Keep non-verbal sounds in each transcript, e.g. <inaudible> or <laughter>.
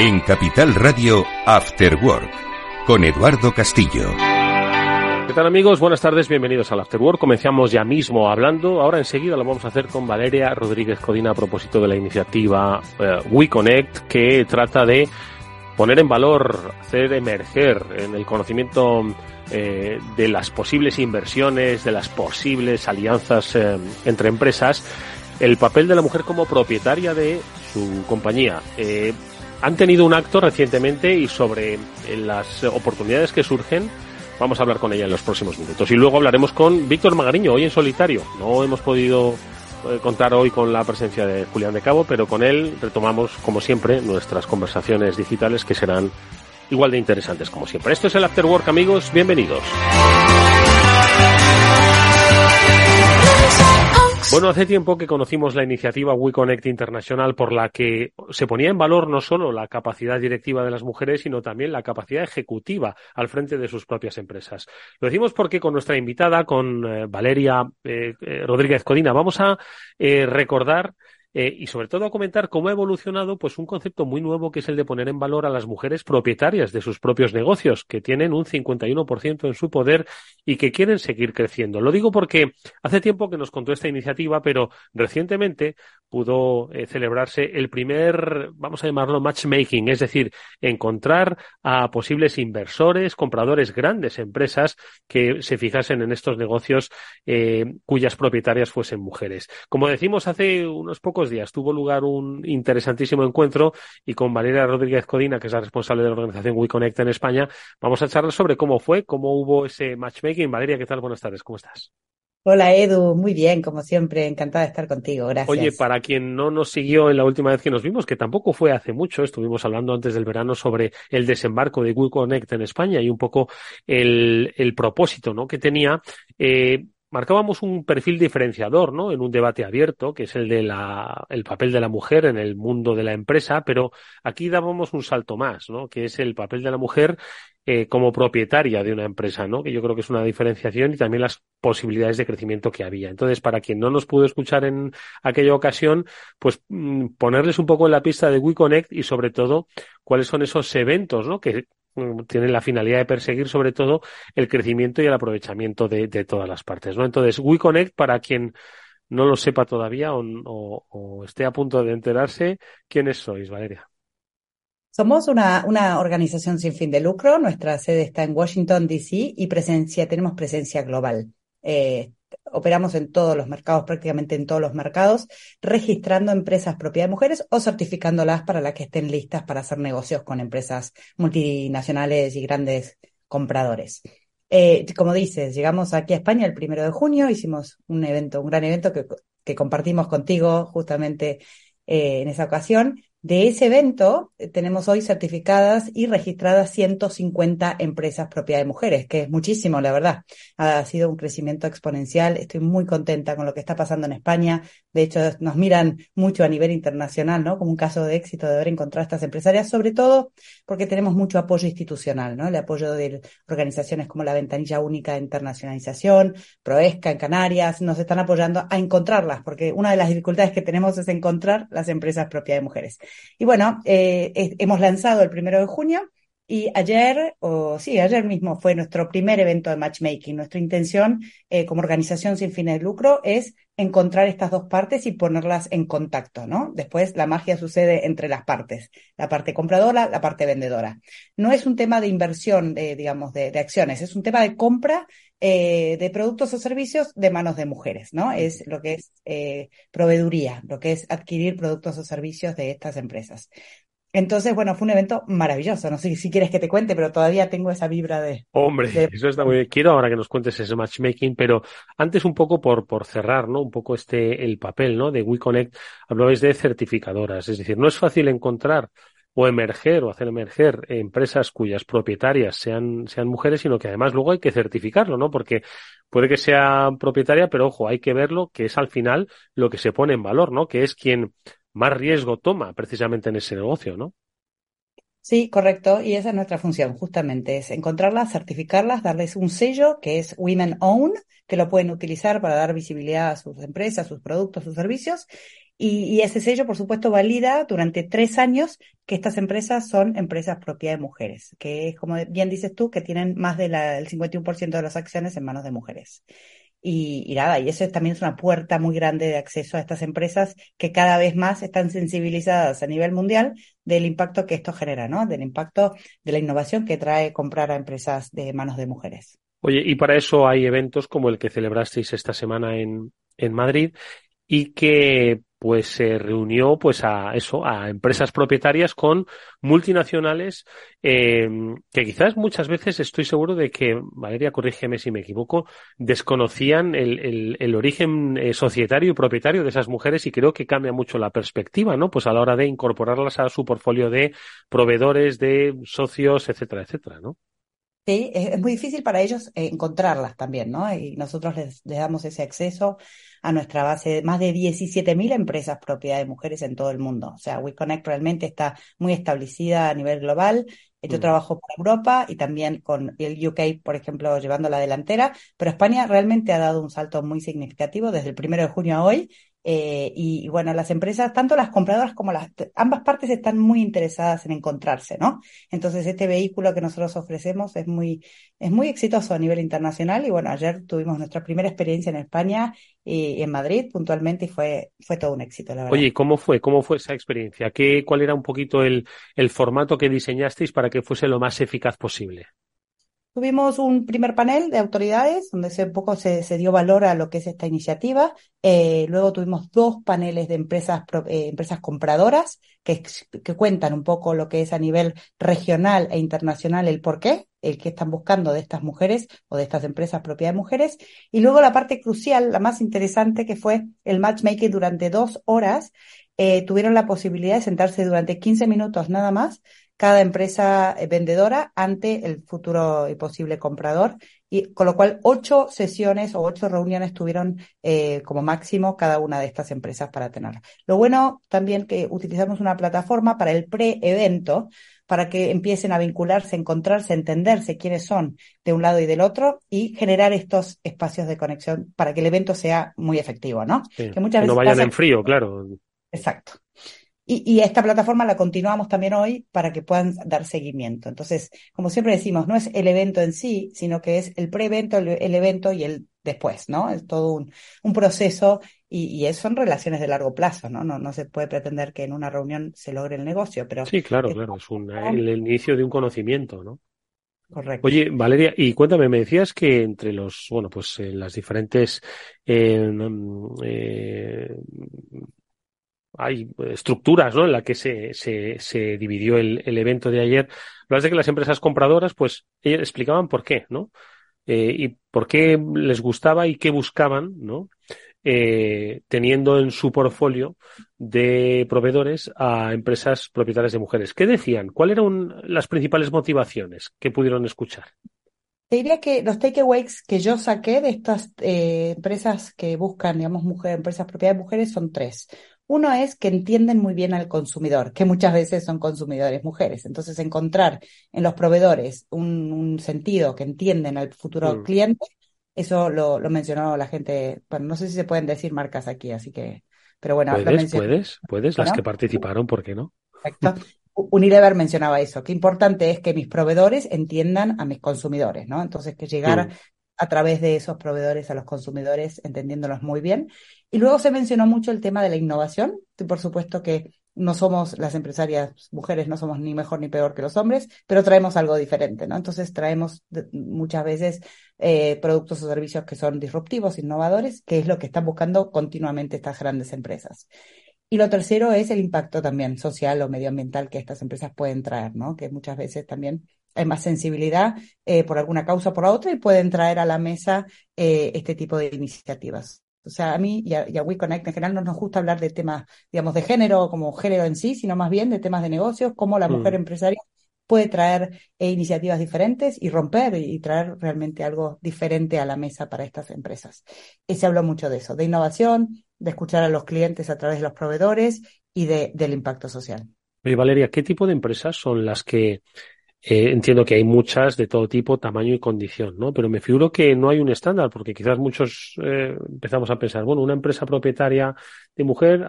En Capital Radio, After Work, con Eduardo Castillo. ¿Qué tal amigos? Buenas tardes, bienvenidos al After Work. Comenzamos ya mismo hablando. Ahora enseguida lo vamos a hacer con Valeria Rodríguez Codina a propósito de la iniciativa eh, WeConnect que trata de poner en valor, hacer emerger en el conocimiento eh, de las posibles inversiones, de las posibles alianzas eh, entre empresas, el papel de la mujer como propietaria de su compañía. Han tenido un acto recientemente y sobre eh, las oportunidades que surgen vamos a hablar con ella en los próximos minutos. Y luego hablaremos con Víctor Magariño, hoy en solitario. No hemos podido eh, contar hoy con la presencia de Julián de Cabo, pero con él retomamos, como siempre, nuestras conversaciones digitales que serán igual de interesantes como siempre. Esto es el After Work, amigos. Bienvenidos. Bueno, hace tiempo que conocimos la iniciativa WeConnect Internacional por la que se ponía en valor no solo la capacidad directiva de las mujeres, sino también la capacidad ejecutiva al frente de sus propias empresas. Lo decimos porque con nuestra invitada, con eh, Valeria eh, eh, Rodríguez Codina, vamos a recordar eh, y sobre todo a comentar cómo ha evolucionado pues un concepto muy nuevo que es el de poner en valor a las mujeres propietarias de sus propios negocios, que tienen un 51% en su poder y que quieren seguir creciendo. Lo digo porque hace tiempo que nos contó esta iniciativa, pero recientemente pudo eh, celebrarse el primer, vamos a llamarlo matchmaking, es decir, encontrar a posibles inversores, compradores, grandes empresas que se fijasen en estos negocios eh, cuyas propietarias fuesen mujeres. Como decimos hace unos pocos días tuvo lugar un interesantísimo encuentro y con Valeria Rodríguez Codina, que es la responsable de la organización WeConnect en España, vamos a charlar sobre cómo fue, cómo hubo ese matchmaking. Valeria, ¿qué tal? Buenas tardes, ¿cómo estás? Hola Edu, muy bien, como siempre, encantada de estar contigo, gracias. Oye, para quien no nos siguió en la última vez que nos vimos, que tampoco fue hace mucho, estuvimos hablando antes del verano sobre el desembarco de WeConnect en España y un poco el, el propósito ¿no? que tenía. Eh, marcábamos un perfil diferenciador, ¿no? En un debate abierto, que es el de la, el papel de la mujer en el mundo de la empresa, pero aquí dábamos un salto más, ¿no? Que es el papel de la mujer eh, como propietaria de una empresa, ¿no? Que yo creo que es una diferenciación y también las posibilidades de crecimiento que había. Entonces, para quien no nos pudo escuchar en aquella ocasión, pues mm, ponerles un poco en la pista de WeConnect y sobre todo cuáles son esos eventos, ¿no? Que tienen la finalidad de perseguir sobre todo el crecimiento y el aprovechamiento de, todas las partes, ¿no? Entonces, WeConnect, para quien no lo sepa todavía o, esté a punto de enterarse, ¿quiénes sois, Valeria? Somos una, una, organización sin fin de lucro. Nuestra sede está en Washington, D.C. y presencia, tenemos presencia global. Eh, operamos en todos los mercados, prácticamente en todos los mercados, registrando empresas propiedad de mujeres o certificándolas para las que estén listas para hacer negocios con empresas multinacionales y grandes compradores. Eh, como dices, llegamos aquí a España el primero de junio, hicimos un evento, un gran evento que, que compartimos contigo justamente eh, en esa ocasión de ese evento eh, tenemos hoy certificadas y registradas 150 empresas propiedad de mujeres, que es muchísimo, la verdad. Ha sido un crecimiento exponencial. Estoy muy contenta con lo que está pasando en España. De hecho, nos miran mucho a nivel internacional, ¿no? Como un caso de éxito de haber encontrado estas empresarias, sobre todo porque tenemos mucho apoyo institucional, ¿no? El apoyo de organizaciones como la Ventanilla Única de Internacionalización, Proesca en Canarias, nos están apoyando a encontrarlas, porque una de las dificultades que tenemos es encontrar las empresas propiedad de mujeres. Y bueno, eh, hemos lanzado el primero de junio y ayer, o sí, ayer mismo fue nuestro primer evento de matchmaking. Nuestra intención eh, como organización sin fines de lucro es encontrar estas dos partes y ponerlas en contacto, ¿no? Después la magia sucede entre las partes, la parte compradora, la parte vendedora. No es un tema de inversión, de, digamos, de, acciones, es un tema de compra eh, de productos o servicios de manos de mujeres, ¿no? Es lo que es eh, proveeduría, lo que es adquirir productos o servicios de estas empresas. Entonces, bueno, fue un evento maravilloso. No sé si quieres que te cuente, pero todavía tengo esa vibra de. Hombre, eso está muy bien. Quiero ahora que nos cuentes ese matchmaking, pero antes un poco por, por cerrar, ¿no? Un poco este, el papel, ¿no? De WeConnect, hablabais de certificadoras. Es decir, no es fácil encontrar o emerger o hacer emerger empresas cuyas propietarias sean, sean mujeres, sino que además luego hay que certificarlo, ¿no? Porque puede que sea propietaria, pero ojo, hay que verlo, que es al final lo que se pone en valor, ¿no? Que es quien más riesgo toma precisamente en ese negocio, ¿no? Sí, correcto. Y esa es nuestra función, justamente, es encontrarlas, certificarlas, darles un sello que es Women Own, que lo pueden utilizar para dar visibilidad a sus empresas, sus productos, sus servicios, Y, ese sello, por supuesto, valida durante tres años que estas empresas son empresas propiedad de mujeres, que es, como bien dices tú, que tienen más del 51% de las acciones en manos de mujeres. Y, nada, y eso también es una puerta muy grande de acceso a estas empresas que cada vez más están sensibilizadas a nivel mundial del impacto que esto genera, ¿no? Del impacto de la innovación que trae comprar a empresas de manos de mujeres. Oye, y para eso hay eventos como el que celebrasteis esta semana en, en Madrid y que pues se reunió pues a eso a empresas propietarias con multinacionales eh, que quizás muchas veces estoy seguro de que Valeria corrígeme si me equivoco desconocían el, el, el origen eh, societario y propietario de esas mujeres y creo que cambia mucho la perspectiva no pues a la hora de incorporarlas a su portfolio de proveedores de socios etcétera etcétera no Sí, es, muy difícil para ellos eh, encontrarlas también, ¿no? Y nosotros les, damos ese acceso a nuestra base de más de 17.000 empresas propiedad de mujeres en todo el mundo. O sea, WeConnect realmente está muy establecida a nivel global. Yo mm. trabajo para Europa y también con el UK, por ejemplo, llevando la delantera, pero España realmente ha dado un salto muy significativo desde el primero de junio a hoy eh, y, bueno, las empresas, tanto las compradoras como las, ambas partes están muy interesadas en encontrarse, ¿no? Entonces, este vehículo que nosotros ofrecemos es muy, es muy exitoso a nivel internacional y bueno, ayer tuvimos nuestra primera experiencia en España y, en Madrid puntualmente y fue, fue todo un éxito, la verdad. Oye, ¿cómo fue? ¿Cómo fue esa experiencia? ¿Qué, ¿Cuál era un poquito el, el formato que diseñasteis para que fuese lo más eficaz posible? Tuvimos un primer panel de autoridades donde se, un poco se, dio valor a lo que es esta iniciativa. Eh, luego tuvimos dos paneles de empresas, eh, empresas compradoras que, que, cuentan un poco lo que es a nivel regional e internacional el por qué, el que están buscando de estas mujeres o de estas empresas propiedad de mujeres. Y luego la parte crucial, la más interesante, que fue el matchmaking durante dos horas. Eh, tuvieron la posibilidad de sentarse durante 15 minutos nada más cada empresa eh, vendedora ante el futuro y posible comprador. Y con lo cual, ocho sesiones o ocho reuniones tuvieron eh, como máximo cada una de estas empresas para tener. Lo bueno también que utilizamos una plataforma para el pre-evento, para que empiecen a vincularse, encontrarse, entenderse quiénes son de un lado y del otro y generar estos espacios de conexión para que el evento sea muy efectivo, ¿no? que muchas veces no vayan en frío, claro. Exacto. Y, esta plataforma la continuamos también hoy para que puedan dar seguimiento. Entonces, como siempre decimos, no es el evento en sí, sino que es el pre-evento, el, evento y el después, ¿no? Es todo un, un proceso y, y son relaciones de largo plazo, ¿no? ¿no? No se puede pretender que en una reunión se logre el negocio, pero... Sí, claro, claro, es un, el, inicio de un conocimiento, ¿no? Correcto. Oye, Valeria, y cuéntame, me decías que entre los, bueno, pues eh, las diferentes eh, eh, hay estructuras ¿no? en las que se, se, se dividió el, el, evento de ayer. Lo de que las empresas compradoras, pues, ellas explicaban por qué, ¿no? Eh, y por qué les gustaba y qué buscaban, ¿no? Eh, teniendo en su portfolio de proveedores a empresas propietarias de mujeres. ¿Qué decían? ¿Cuáles eran las principales motivaciones que pudieron escuchar? Te diría que los takeaways que yo saqué de estas eh, empresas que buscan, digamos, mujeres, empresas propiedad de mujeres son tres. Uno es que entienden muy bien al consumidor, que muchas veces son consumidores mujeres. Entonces, encontrar en los proveedores un, sentido que entienden al futuro mm. cliente, eso lo, mencionó la gente. Bueno, no sé si se pueden decir marcas aquí, así que, pero bueno. Puedes, puedes, puedes, las que participaron, ¿por qué no? Perfecto. Unilever mencionaba eso, que importante es que mis proveedores entiendan a mis consumidores, ¿no? Entonces, que llegar mm a través de esos proveedores a los consumidores, entendiéndolos muy bien. Y luego se mencionó mucho el tema de la innovación. Por supuesto que no somos las empresarias mujeres, no somos ni mejor ni peor que los hombres, pero traemos algo diferente, ¿no? Entonces traemos muchas veces eh, productos o servicios que son disruptivos, innovadores, que es lo que están buscando continuamente estas grandes empresas. Y lo tercero es el impacto también social o medioambiental que estas empresas pueden traer, ¿no? Que muchas veces también hay más sensibilidad eh, por alguna causa o por otra y pueden traer a la mesa eh, este tipo de iniciativas. O sea, a mí y a, y WeConnect en general no nos gusta hablar de temas, digamos, de género como género en sí, sino más bien de temas de negocios, cómo la mujer mm. empresaria puede traer eh, iniciativas diferentes y romper y, traer realmente algo diferente a la mesa para estas empresas. Y se habló mucho de eso, de innovación, de escuchar a los clientes a través de los proveedores y de, del impacto social. Oye, Valeria, ¿qué tipo de empresas son las que eh, entiendo que hay muchas de todo tipo, tamaño y condición, ¿no? Pero me figuro que no hay un estándar, porque quizás muchos eh, empezamos a pensar, bueno, una empresa propietaria de mujer,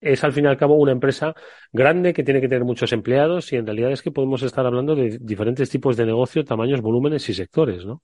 es al fin y al cabo una empresa grande que tiene que tener muchos empleados y en realidad es que podemos estar hablando de diferentes tipos de negocio, tamaños, volúmenes y sectores, ¿no?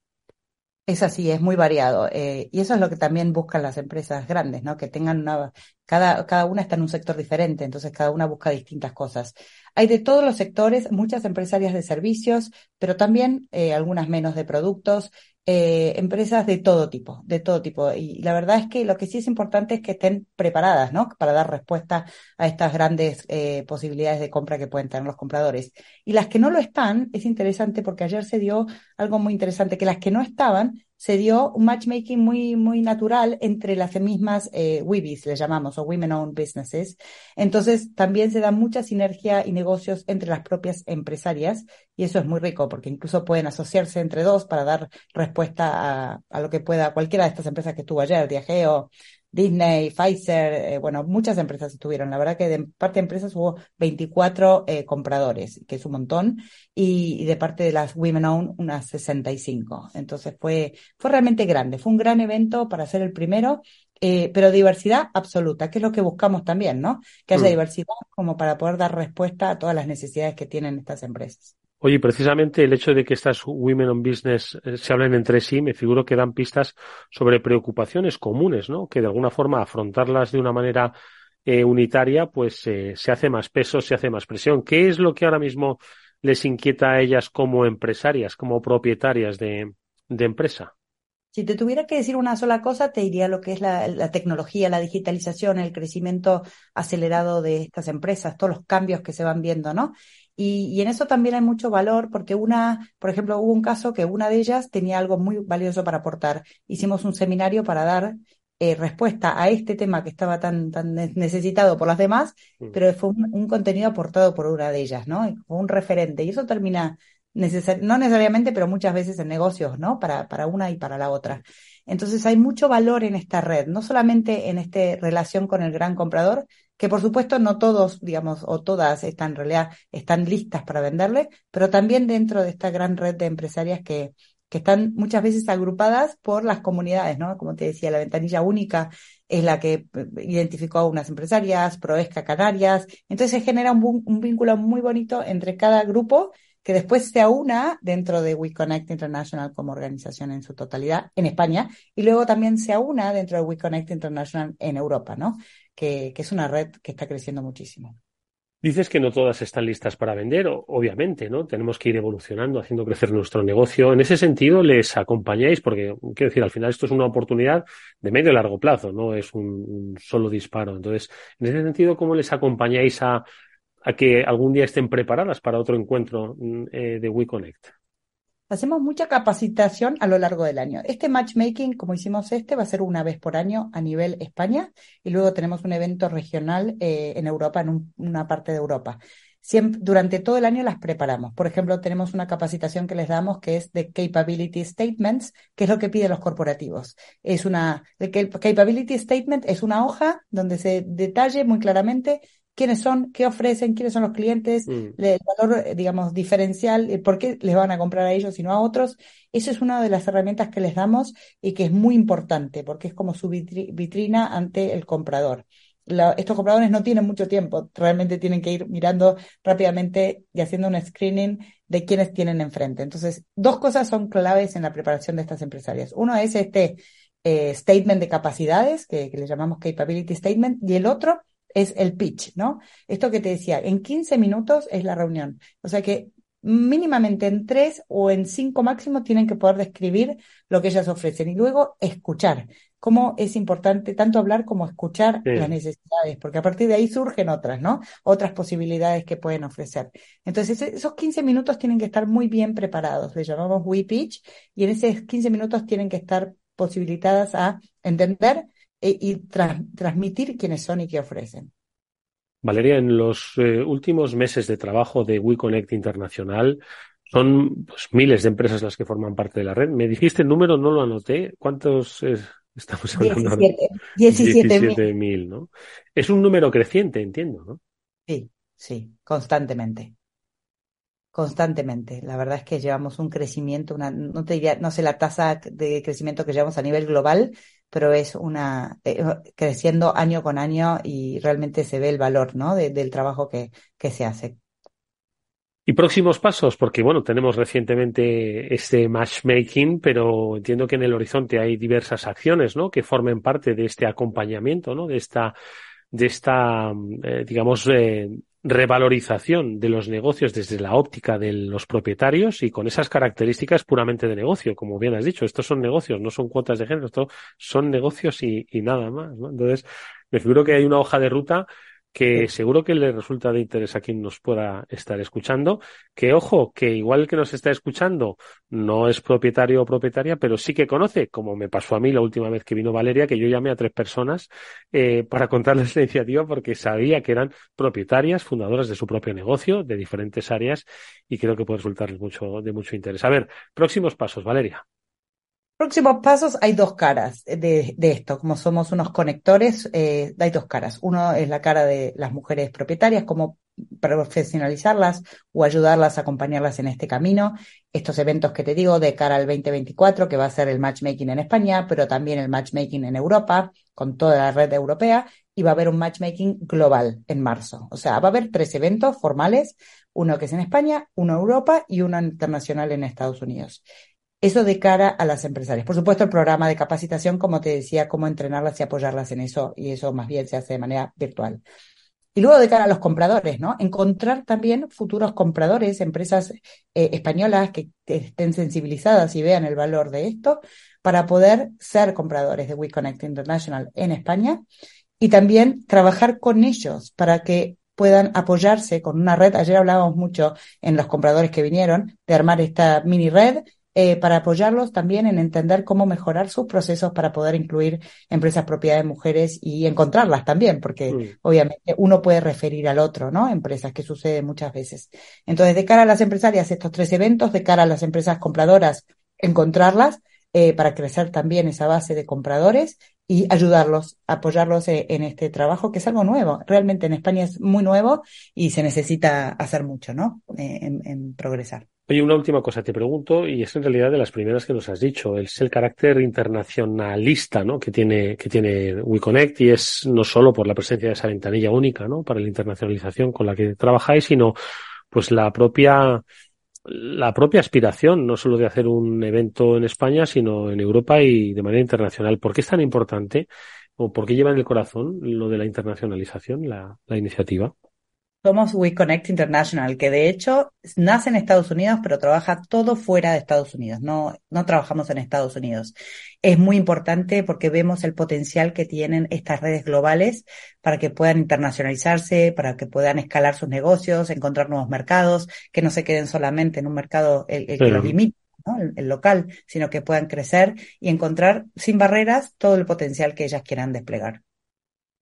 Es así, es muy variado. Eh, y eso es lo que también buscan las empresas grandes, ¿no? Que tengan una, cada, cada una está en un sector diferente, entonces cada una busca distintas cosas. Hay de todos los sectores, muchas empresarias de servicios, pero también eh, algunas menos de productos, eh, empresas de todo tipo, de todo tipo. Y la verdad es que lo que sí es importante es que estén preparadas, ¿no? Para dar respuesta a estas grandes eh, posibilidades de compra que pueden tener los compradores. Y las que no lo están, es interesante porque ayer se dio algo muy interesante, que las que no estaban se dio un matchmaking muy, muy natural entre las mismas eh, WIBIs, le llamamos, o Women Owned Businesses. Entonces, también se da mucha sinergia y negocios entre las propias empresarias, y eso es muy rico, porque incluso pueden asociarse entre dos para dar respuesta a, a lo que pueda cualquiera de estas empresas que estuvo ayer, Diageo, Disney, Pfizer, eh, bueno, muchas empresas estuvieron. La verdad que de parte de empresas hubo 24 eh, compradores, que es un montón, y, de parte de las Women Own unas 65. Entonces fue, fue realmente grande. Fue un gran evento para ser el primero, eh, pero diversidad absoluta, que es lo que buscamos también, ¿no? Que haya mm. diversidad como para poder dar respuesta a todas las necesidades que tienen estas empresas. Oye, precisamente el hecho de que estas Women on Business eh, se hablen entre sí, me figuro que dan pistas sobre preocupaciones comunes, ¿no? Que de alguna forma afrontarlas de una manera eh, unitaria, pues eh, se hace más peso, se hace más presión. ¿Qué es lo que ahora mismo les inquieta a ellas como empresarias, como propietarias de, empresa? Si te tuviera que decir una sola cosa, te diría lo que es la, tecnología, la digitalización, el crecimiento acelerado de estas empresas, todos los cambios que se van viendo, ¿no? Y, en eso también hay mucho valor porque una, por ejemplo, hubo un caso que una de ellas tenía algo muy valioso para aportar. Hicimos un seminario para dar eh, respuesta a este tema que estaba tan, tan necesitado por las demás, mm. pero fue un, contenido aportado por una de ellas, ¿no? Fue un referente. Y eso termina, no necesariamente, pero muchas veces en negocios, ¿no? Para, para una y para la otra. Entonces hay mucho valor en esta red, no solamente en esta relación con el gran comprador, que por supuesto no todos, digamos, o todas están en realidad, están listas para venderle, pero también dentro de esta gran red de empresarias que, que están muchas veces agrupadas por las comunidades, ¿no? Como te decía, la ventanilla única es la que eh, identificó a unas empresarias, Proesca Canarias, entonces se genera un, un vínculo muy bonito entre cada grupo que después se aúna dentro de WeConnect International como organización en su totalidad en España y luego también se aúna dentro de WeConnect International en Europa, ¿no? Que, es una red que está creciendo muchísimo. Dices que no todas están listas para vender, obviamente, ¿no? Tenemos que ir evolucionando, haciendo crecer nuestro negocio. En ese sentido, les acompañáis, porque quiero decir, al final esto es una oportunidad de medio y largo plazo, no es un, solo disparo. Entonces, en ese sentido, ¿cómo les acompañáis a, a que algún día estén preparadas para otro encuentro mm, eh, de WeConnect? Hacemos mucha capacitación a lo largo del año. Este matchmaking, como hicimos este, va a ser una vez por año a nivel España y luego tenemos un evento regional eh, en Europa, en una parte de Europa. Siempre, durante todo el año las preparamos. Por ejemplo, tenemos una capacitación que les damos que es de Capability Statements, que es lo que piden los corporativos. Es una, Capability Statement es una hoja donde se detalle muy claramente quiénes son, qué ofrecen, quiénes son los clientes, mm. el valor, eh, digamos, diferencial, por qué les van a comprar a ellos y no a otros. Eso es una de las herramientas que les damos y que es muy importante porque es como su vitrina ante el comprador. estos compradores no tienen mucho tiempo, realmente tienen que ir mirando rápidamente y haciendo un screening de quiénes tienen enfrente. Entonces, dos cosas son claves en la preparación de estas empresarias. Uno es este eh, statement de capacidades, que, que le llamamos capability statement, y el otro es el pitch, ¿no? Esto que te decía, en 15 minutos es la reunión. O sea que mínimamente en tres o en cinco máximo tienen que poder describir lo que ellas ofrecen y luego escuchar. Cómo es importante tanto hablar como escuchar las necesidades, porque a partir de ahí surgen otras, ¿no? Otras posibilidades que pueden ofrecer. Entonces, esos 15 minutos tienen que estar muy bien preparados. Le llamamos We Pitch y en esos 15 minutos tienen que estar posibilitadas a entender e, y transmitir quiénes son y qué ofrecen. Valeria, en los eh, últimos meses de trabajo de WeConnect Internacional son pues, miles de empresas las que forman parte de la red. Me dijiste el número, no lo anoté. ¿Cuántos <laughs> estamos hablando? 17 mil, ¿no? Es un número creciente, entiendo, ¿no? Sí, sí, constantemente constantemente. La verdad es que llevamos un crecimiento, una, no te diría, no sé la tasa de crecimiento que llevamos a nivel global, pero es una eh, creciendo año con año y realmente se ve el valor, ¿no? del trabajo que, que se hace. Y próximos pasos, porque bueno, tenemos recientemente este matchmaking, pero entiendo que en el horizonte hay diversas acciones, ¿no? Que formen parte de este acompañamiento, ¿no? De esta, de esta, eh, digamos, eh, revalorización de los negocios desde la óptica de los propietarios y con esas características puramente de negocio, como bien has dicho. Estos son negocios, no son cuotas de género, estos son negocios y, nada más. Entonces, me figuro que hay una hoja de ruta que seguro que le resulta de interés a quien nos pueda estar escuchando, que ojo, que igual que nos está escuchando no es propietario o propietaria, pero sí que conoce, como me pasó a mí la última vez que vino Valeria, que yo llamé a tres personas eh, para contarles la iniciativa porque sabía que eran propietarias, fundadoras de su propio negocio, de diferentes áreas, y creo que puede resultarles mucho, de mucho interés. A ver, próximos pasos, Valeria. Próximos pasos, hay dos caras de, esto. Como somos unos conectores, eh, hay dos caras. Uno es la cara de las mujeres propietarias, cómo profesionalizarlas o ayudarlas a acompañarlas en este camino. Estos eventos que te digo de cara al 2024, que va a ser el matchmaking en España, pero también el matchmaking en Europa, con toda la red europea, y va a haber un matchmaking global en marzo. O sea, va a haber tres eventos formales, uno que es en España, uno en Europa y uno internacional en Estados Unidos. Eso de cara a las empresarias. Por supuesto, el programa de capacitación, como te decía, cómo entrenarlas y apoyarlas en eso, y eso más bien se hace de manera virtual. Y luego de cara a los compradores, ¿no? Encontrar también futuros compradores, empresas eh, españolas que estén sensibilizadas y vean el valor de esto para poder ser compradores de WeConnect International en España y también trabajar con ellos para que puedan apoyarse con una red. Ayer hablábamos mucho en los compradores que vinieron de armar esta mini red eh, para apoyarlos también en entender cómo mejorar sus procesos para poder incluir empresas propiedad de mujeres y encontrarlas también, porque mm. obviamente uno puede referir al otro, ¿no? Empresas, que sucede muchas veces. Entonces, de cara a las empresarias, estos tres eventos, de cara a las empresas compradoras, encontrarlas eh, para crecer también esa base de compradores y ayudarlos, apoyarlos eh, en este trabajo que es algo nuevo. Realmente en España es muy nuevo y se necesita hacer mucho, ¿no? en progresar. Oye, una última cosa te pregunto, y es en realidad de las primeras que nos has dicho, es el carácter internacionalista ¿no? que tiene, que tiene WeConnect y es no solo por la presencia de esa ventanilla única ¿no? para la internacionalización con la que trabajáis, sino pues la propia la propia aspiración, no solo de hacer un evento en España, sino en Europa y de manera internacional. ¿Por qué es tan importante o por qué lleva en el corazón lo de la internacionalización, la, la iniciativa? Somos WeConnect International, que de hecho nace en Estados Unidos, pero trabaja todo fuera de Estados Unidos. No, no trabajamos en Estados Unidos. Es muy importante porque vemos el potencial que tienen estas redes globales para que puedan internacionalizarse, para que puedan escalar sus negocios, encontrar nuevos mercados, que no se queden solamente en un mercado el, que los limita. el local, sino que puedan crecer y encontrar sin barreras todo el potencial que ellas quieran desplegar.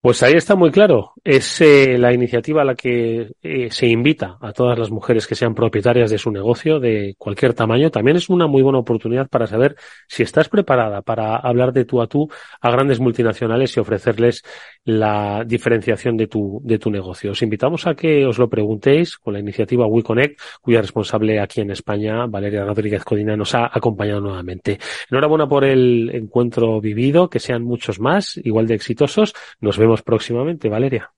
Pues ahí está muy claro. Es eh, la iniciativa a la que eh, se invita a todas las mujeres que sean propietarias de su negocio de cualquier tamaño. También es una muy buena oportunidad para saber si estás preparada para hablar de tú a tú a grandes multinacionales y ofrecerles la diferenciación de tu, de tu negocio. Os invitamos a que os lo preguntéis con la iniciativa WeConnect, cuya responsable aquí en España, Valeria Rodríguez Codina, nos ha acompañado nuevamente. Enhorabuena por el encuentro vivido, que sean muchos más, igual de exitosos. Nos vemos próximamente, Valeria.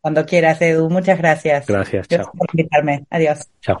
Cuando quieras, Edu. Muchas gracias. Gracias, chao. por invitarme. Adiós. Chao.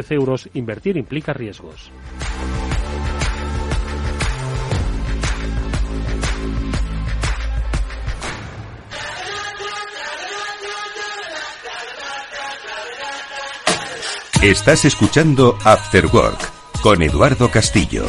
euros, invertir implica riesgos. Estás escuchando After Work con Eduardo Castillo.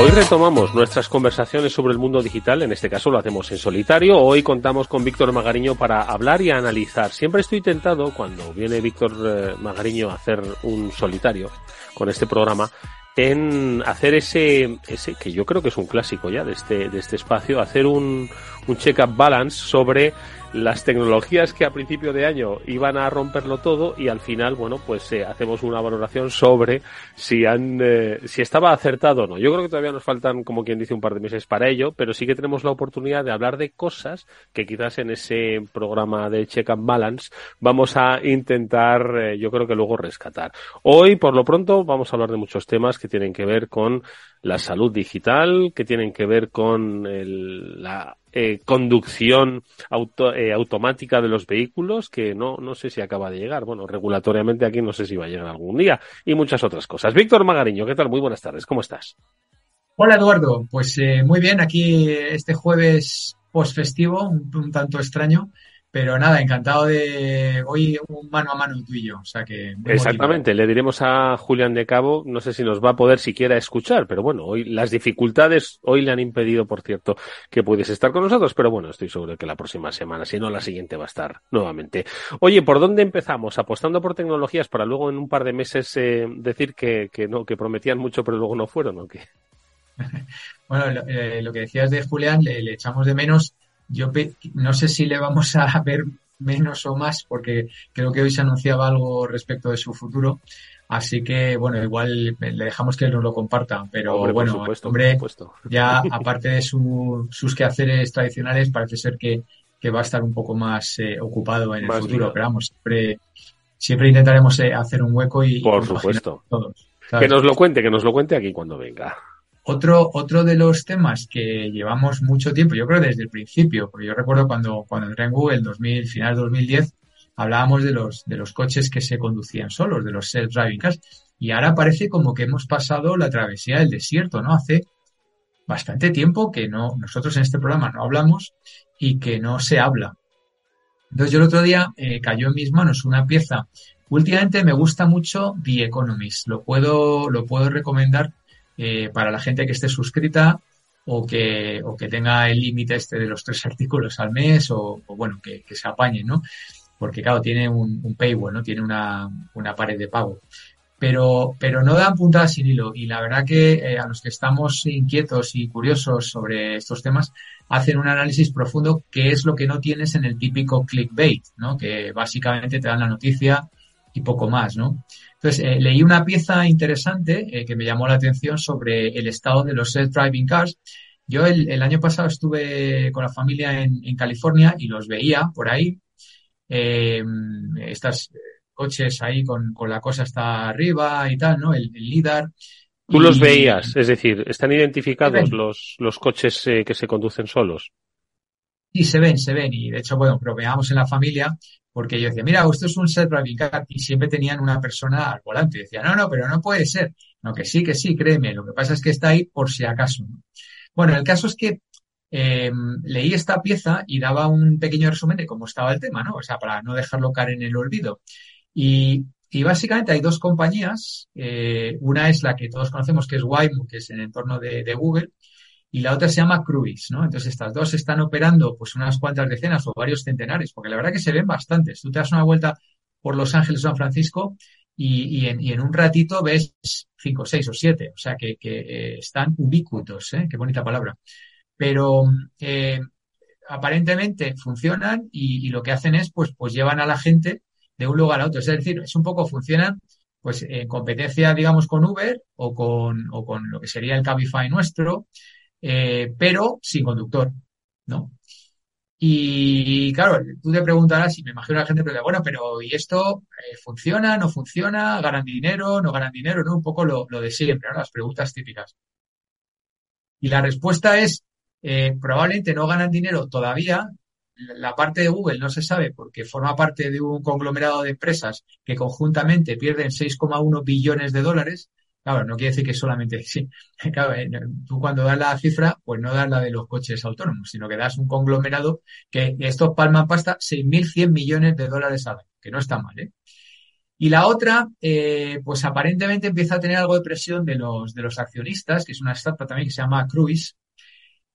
Hoy retomamos nuestras conversaciones sobre el mundo digital, en este caso lo hacemos en solitario. Hoy contamos con Víctor Magariño para hablar y analizar. Siempre estoy tentado cuando viene Víctor eh, Magariño a hacer un solitario con este programa en hacer ese, ese, que yo creo que es un clásico ya de este, de este espacio, hacer un, un check-up balance sobre las tecnologías que a principio de año iban a romperlo todo y al final, bueno, pues eh, hacemos una valoración sobre si han, eh, si estaba acertado o no. Yo creo que todavía nos faltan, como quien dice, un par de meses para ello, pero sí que tenemos la oportunidad de hablar de cosas que quizás en ese programa de Check and Balance vamos a intentar, eh, yo creo que luego rescatar. Hoy, por lo pronto, vamos a hablar de muchos temas que tienen que ver con la salud digital, que tienen que ver con el, la eh, conducción auto, eh, automática de los vehículos, que no, no sé si acaba de llegar. Bueno, regulatoriamente aquí no sé si va a llegar algún día, y muchas otras cosas. Víctor Magariño, ¿qué tal? Muy buenas tardes, ¿cómo estás? Hola Eduardo, pues eh, muy bien, aquí este jueves post festivo, un, un tanto extraño, pero nada, encantado de hoy un mano a mano tú y yo. O sea que Exactamente, le diremos a Julián de Cabo, no sé si nos va a poder siquiera escuchar, pero bueno, hoy las dificultades hoy le han impedido, por cierto, que pudiese estar con nosotros, pero bueno, estoy seguro que la próxima semana, si no la siguiente va a estar nuevamente. Oye, ¿por dónde empezamos? Apostando por tecnologías para luego en un par de meses eh, decir que, que no, que prometían mucho, pero luego no fueron, ¿o qué? <laughs> bueno, lo, eh, lo, que decías de Julián, le, le echamos de menos yo no sé si le vamos a <laughs> ver menos o más, porque creo que hoy se anunciaba algo respecto de su futuro. Así que, bueno, igual le dejamos que él nos lo comparta. Pero hombre, bueno, supuesto, hombre, ya aparte de su, sus quehaceres tradicionales, parece ser que, que va a estar un poco más eh, ocupado en el futuro. Pero vamos, siempre, siempre intentaremos eh, hacer un hueco y. Por supuesto. Todos, que nos lo cuente, que nos lo cuente aquí cuando venga. Otro, otro de los temas que llevamos mucho tiempo, yo creo desde el principio, porque yo recuerdo cuando, cuando entré en Google, 2000, final 2010, hablábamos de los, de los coches que se conducían solos, de los self-driving cars, y ahora parece como que hemos pasado la travesía del desierto, ¿no? Hace bastante tiempo que no, nosotros en este programa no hablamos y que no se habla. Entonces yo el otro día eh, cayó en mis manos una pieza. Últimamente me gusta mucho The Economist. Lo puedo, lo puedo recomendar eh, para la gente que esté suscrita o que, o que tenga el límite este de los tres <laughs> artículos al mes o, o bueno, que, que, se apañe, ¿no? Porque claro, tiene un, un paywall, ¿no? Tiene una, una, pared de pago. Pero, pero no dan puntadas sin hilo. Y la verdad que eh, a los que estamos inquietos y curiosos sobre estos temas, hacen un análisis profundo que es lo que no tienes en el típico clickbait, ¿no? Que básicamente te dan la noticia y poco más, ¿no? Entonces, eh, leí una pieza interesante eh, que me llamó la atención sobre el estado de los self-driving cars. Yo el, el, año pasado estuve con la familia en, en California y los veía por ahí. Eh, estos coches ahí con, con, la cosa hasta arriba y tal, ¿no? El, el LIDAR. Tú y, los veías, es decir, ¿están identificados los, los coches que se conducen solos? Sí, se ven, se ven. Y de hecho, bueno, pero veamos en la familia porque yo decía, mira, esto es un self-driving car y siempre tenían una persona al volante. Y decía, no, no, pero no puede ser. No, que sí, que sí, créeme. Lo que pasa es que está ahí por si acaso. Bueno, el caso es que eh, leí esta pieza y daba un pequeño resumen de cómo estaba el tema, ¿no? O sea, para no dejarlo caer en el olvido. Y, y básicamente hay dos compañías. Eh, una es la que todos conocemos, que es Waymo, que es en el entorno de, de Google y la otra se llama Cruise, ¿no? Entonces estas dos están operando pues unas cuantas decenas o varios centenares, porque la verdad que se ven bastantes. Tú te das una vuelta por Los Ángeles San Francisco y, y, en, y en, un ratito ves cinco, seis o siete, o sea que, que eh, están ubicuitos, ¿eh? Qué bonita palabra. Pero eh, aparentemente funcionan y, y, lo que hacen es pues, pues llevan a la gente de un lugar a otro. Es decir, es un poco funcionan pues en competencia, digamos, con Uber o con, o con lo que sería el Cabify nuestro, eh, pero sin conductor, ¿no? Y claro, tú te preguntarás, y me imagino la gente pregunta, bueno, pero ¿y esto eh, funciona, no funciona? ¿Ganan dinero, no ganan dinero? ¿No? Un poco lo, lo de siempre, ¿no? Las preguntas típicas. Y la respuesta es, eh, probablemente no ganan dinero todavía. La parte de Google no se sabe porque forma parte de un conglomerado de empresas que conjuntamente pierden 6,1 billones de dólares Claro, no quiere decir que solamente <laughs> sí. Claro, eh, tú cuando das la cifra, pues no das la de los coches autónomos, sino que das un conglomerado que estos palman pasta 6.100 millones de dólares al año, que no está mal, ¿eh? Y la otra, eh, pues aparentemente empieza a tener algo de presión de los, de los accionistas, que es una startup también que se llama Cruise,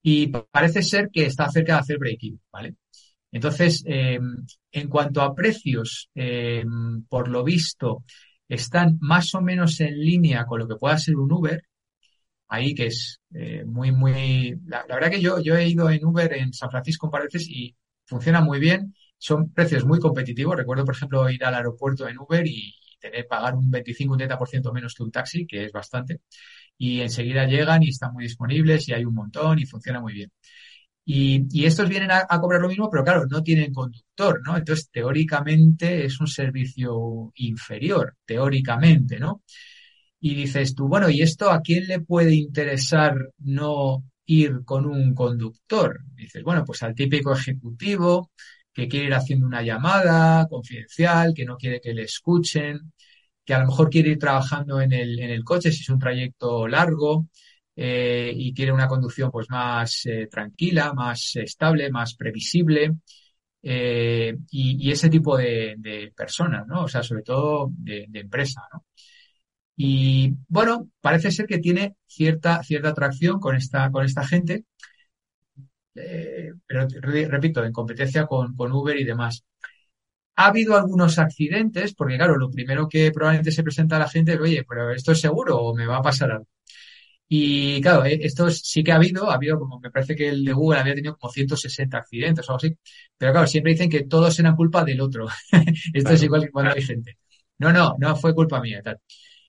y parece ser que está cerca de hacer break-even, ¿vale? Entonces, eh, en cuanto a precios, por lo visto, están más o menos en línea con lo que pueda ser un Uber, ahí que es eh, muy, muy... La, verdad que yo, yo he ido en Uber en San Francisco un y funciona muy bien, son precios muy competitivos. Recuerdo, por ejemplo, ir al aeropuerto en Uber y tener pagar un 25, un 30% menos que un taxi, que es bastante. Y enseguida llegan y están muy disponibles y hay un montón y funciona muy bien. Y, estos vienen a, cobrar lo mismo, pero claro, no tienen conductor, ¿no? Entonces, teóricamente es un servicio inferior, teóricamente, ¿no? Y dices tú, bueno, ¿y esto a quién le puede interesar no ir con un conductor? Dices, bueno, pues al típico ejecutivo que quiere ir haciendo una llamada confidencial, que no quiere que le escuchen, que a lo mejor quiere ir trabajando en el, en el coche si es un trayecto largo, eh, y quiere una conducción pues más eh, tranquila, más estable, más previsible. Eh, y, ese tipo de, personas, ¿no? O sea, sobre todo de, empresa, ¿no? Y bueno, parece ser que tiene cierta, cierta atracción con esta, con esta gente, pero repito, en competencia con, con Uber y demás. Ha habido algunos accidentes, porque claro, lo primero que probablemente se presenta a la gente es, oye, pero esto es seguro o me va a pasar algo. Y claro, eh, esto sí que ha habido, ha habido como me parece que el de Google había tenido como 160 accidentes o algo así, pero claro, siempre dicen que todos eran culpa del otro. <laughs> esto es igual que cuando hay gente. No, no, no fue culpa mía, tal.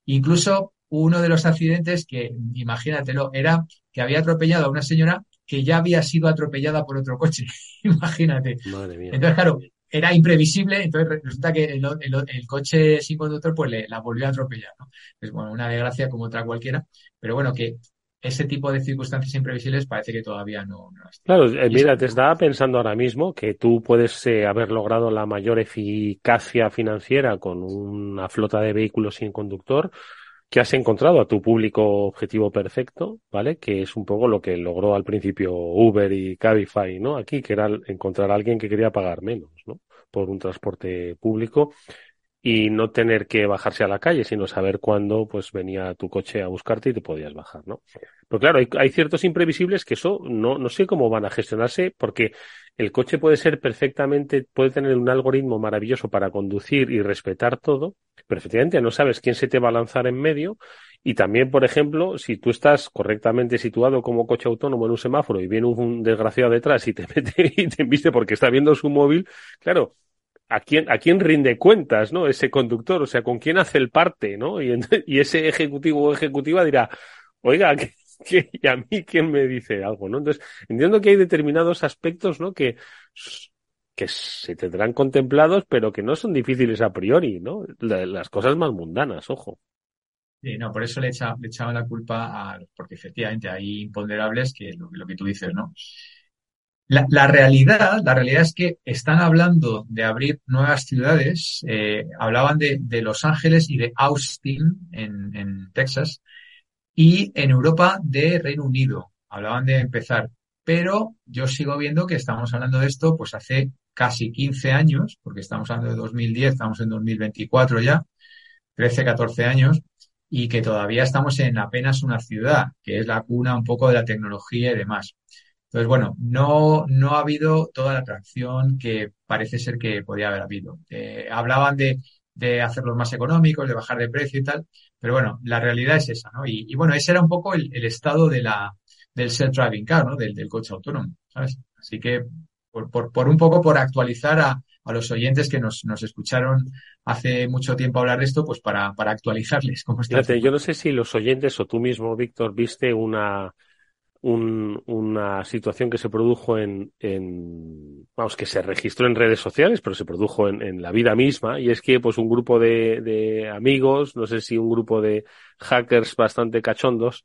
Incluso uno de los accidentes que, imagínatelo, era que había atropellado a una señora que ya había sido atropellada por otro coche. <laughs> Imagínate. Madre mía. Entonces, claro, era imprevisible, entonces resulta que el, el, coche sin conductor pues le, la volvió a atropellar, ¿no? Es bueno, una desgracia como otra cualquiera, pero bueno, que ese tipo de circunstancias imprevisibles parece que todavía no, no Claro, eh, mira, te estaba pensando ahora mismo que tú puedes eh, haber logrado la mayor eficacia financiera con una flota de vehículos sin conductor, que has encontrado a tu público objetivo perfecto, ¿vale? Que es un poco lo que logró al principio Uber y Cabify, ¿no? Aquí, que era encontrar a alguien que quería pagar menos, ¿no? Por un transporte público y no tener que bajarse a la calle, sino saber cuándo pues venía tu coche a buscarte y te podías bajar, ¿no? Pero claro, hay, hay, ciertos imprevisibles que eso no, no sé cómo van a gestionarse porque el coche puede ser perfectamente, puede tener un algoritmo maravilloso para conducir y respetar todo, pero efectivamente no sabes quién se te va a lanzar en medio y también, por ejemplo, si tú estás correctamente situado como coche autónomo en un semáforo y viene un desgraciado detrás y te <laughs> mete y te embiste porque está viendo su móvil, claro, ¿a quién, a quién rinde cuentas, ¿no? Ese conductor, o sea, con quién hace el parte, ¿no? Y, <laughs> ese ejecutivo o ejecutiva dirá, oiga, <laughs> que, y a mí quién me dice algo, ¿no? Entonces, entiendo que hay determinados aspectos, ¿no? Que, que se tendrán contemplados, pero que no son difíciles a priori, ¿no? Las cosas más mundanas, ojo. Sí, no, por eso le, echa, le echaba la culpa a, porque efectivamente hay imponderables que lo, lo que tú dices, ¿no? La, realidad, la realidad es que están hablando de abrir nuevas ciudades. Eh, hablaban de, de, Los Ángeles y de Austin en, en, Texas y en Europa de Reino Unido. Hablaban de empezar. Pero yo sigo viendo que estamos hablando de esto pues hace casi 15 años, porque estamos hablando de 2010, estamos en 2024 ya, 13, 14 años, y que todavía estamos en apenas una ciudad, que es la cuna un poco de la tecnología y demás. Entonces, bueno, no, no ha habido toda la atracción que parece ser que podía haber habido. Eh, hablaban de, de hacerlos más económicos, de bajar de precio y tal, pero bueno, la realidad es esa, ¿no? Y, bueno, ese era un poco el, estado de la, del self-driving car, ¿no? Del, del, coche autónomo, ¿sabes? Así que, por, por, por un poco, por actualizar a, a los oyentes que nos, nos, escucharon hace mucho tiempo hablar de esto, pues para, para actualizarles cómo está. Fíjate, yo no sé si los oyentes o tú mismo, Víctor, viste una, una situación que se produjo en, en, vamos, que se registró en redes sociales, pero se produjo en, en la vida misma, y es que pues un grupo de, de, amigos, no sé si un grupo de hackers bastante cachondos,